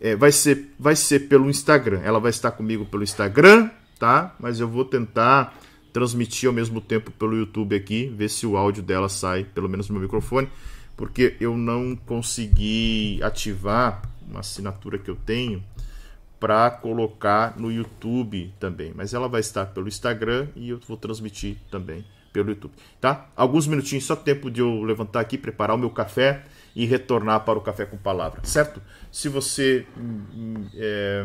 é, vai, ser, vai ser pelo Instagram. Ela vai estar comigo pelo Instagram, tá? Mas eu vou tentar transmitir ao mesmo tempo pelo YouTube aqui, ver se o áudio dela sai, pelo menos no meu microfone, porque eu não consegui ativar uma assinatura que eu tenho para colocar no YouTube também. Mas ela vai estar pelo Instagram e eu vou transmitir também pelo YouTube, tá? Alguns minutinhos, só tempo de eu levantar aqui, preparar o meu café e retornar para o Café com Palavra, certo? Se você é,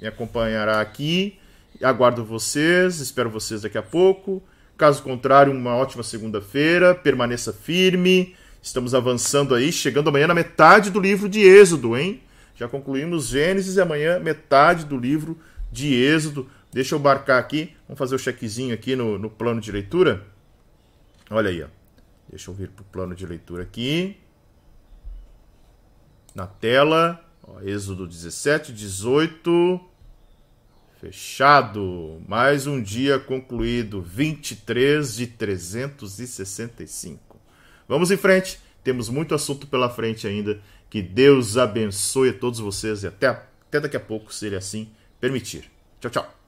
me acompanhará aqui, aguardo vocês, espero vocês daqui a pouco. Caso contrário, uma ótima segunda-feira, permaneça firme. Estamos avançando aí, chegando amanhã na metade do livro de Êxodo, hein? Já concluímos Gênesis e amanhã metade do livro de Êxodo. Deixa eu marcar aqui, vamos fazer o checkzinho aqui no, no plano de leitura. Olha aí, ó. Deixa eu vir para o plano de leitura aqui na tela. Ó, Êxodo 17, 18. Fechado. Mais um dia concluído. 23 de 365. Vamos em frente. Temos muito assunto pela frente ainda. Que Deus abençoe a todos vocês e até, até daqui a pouco, se ele assim permitir. Tchau, tchau.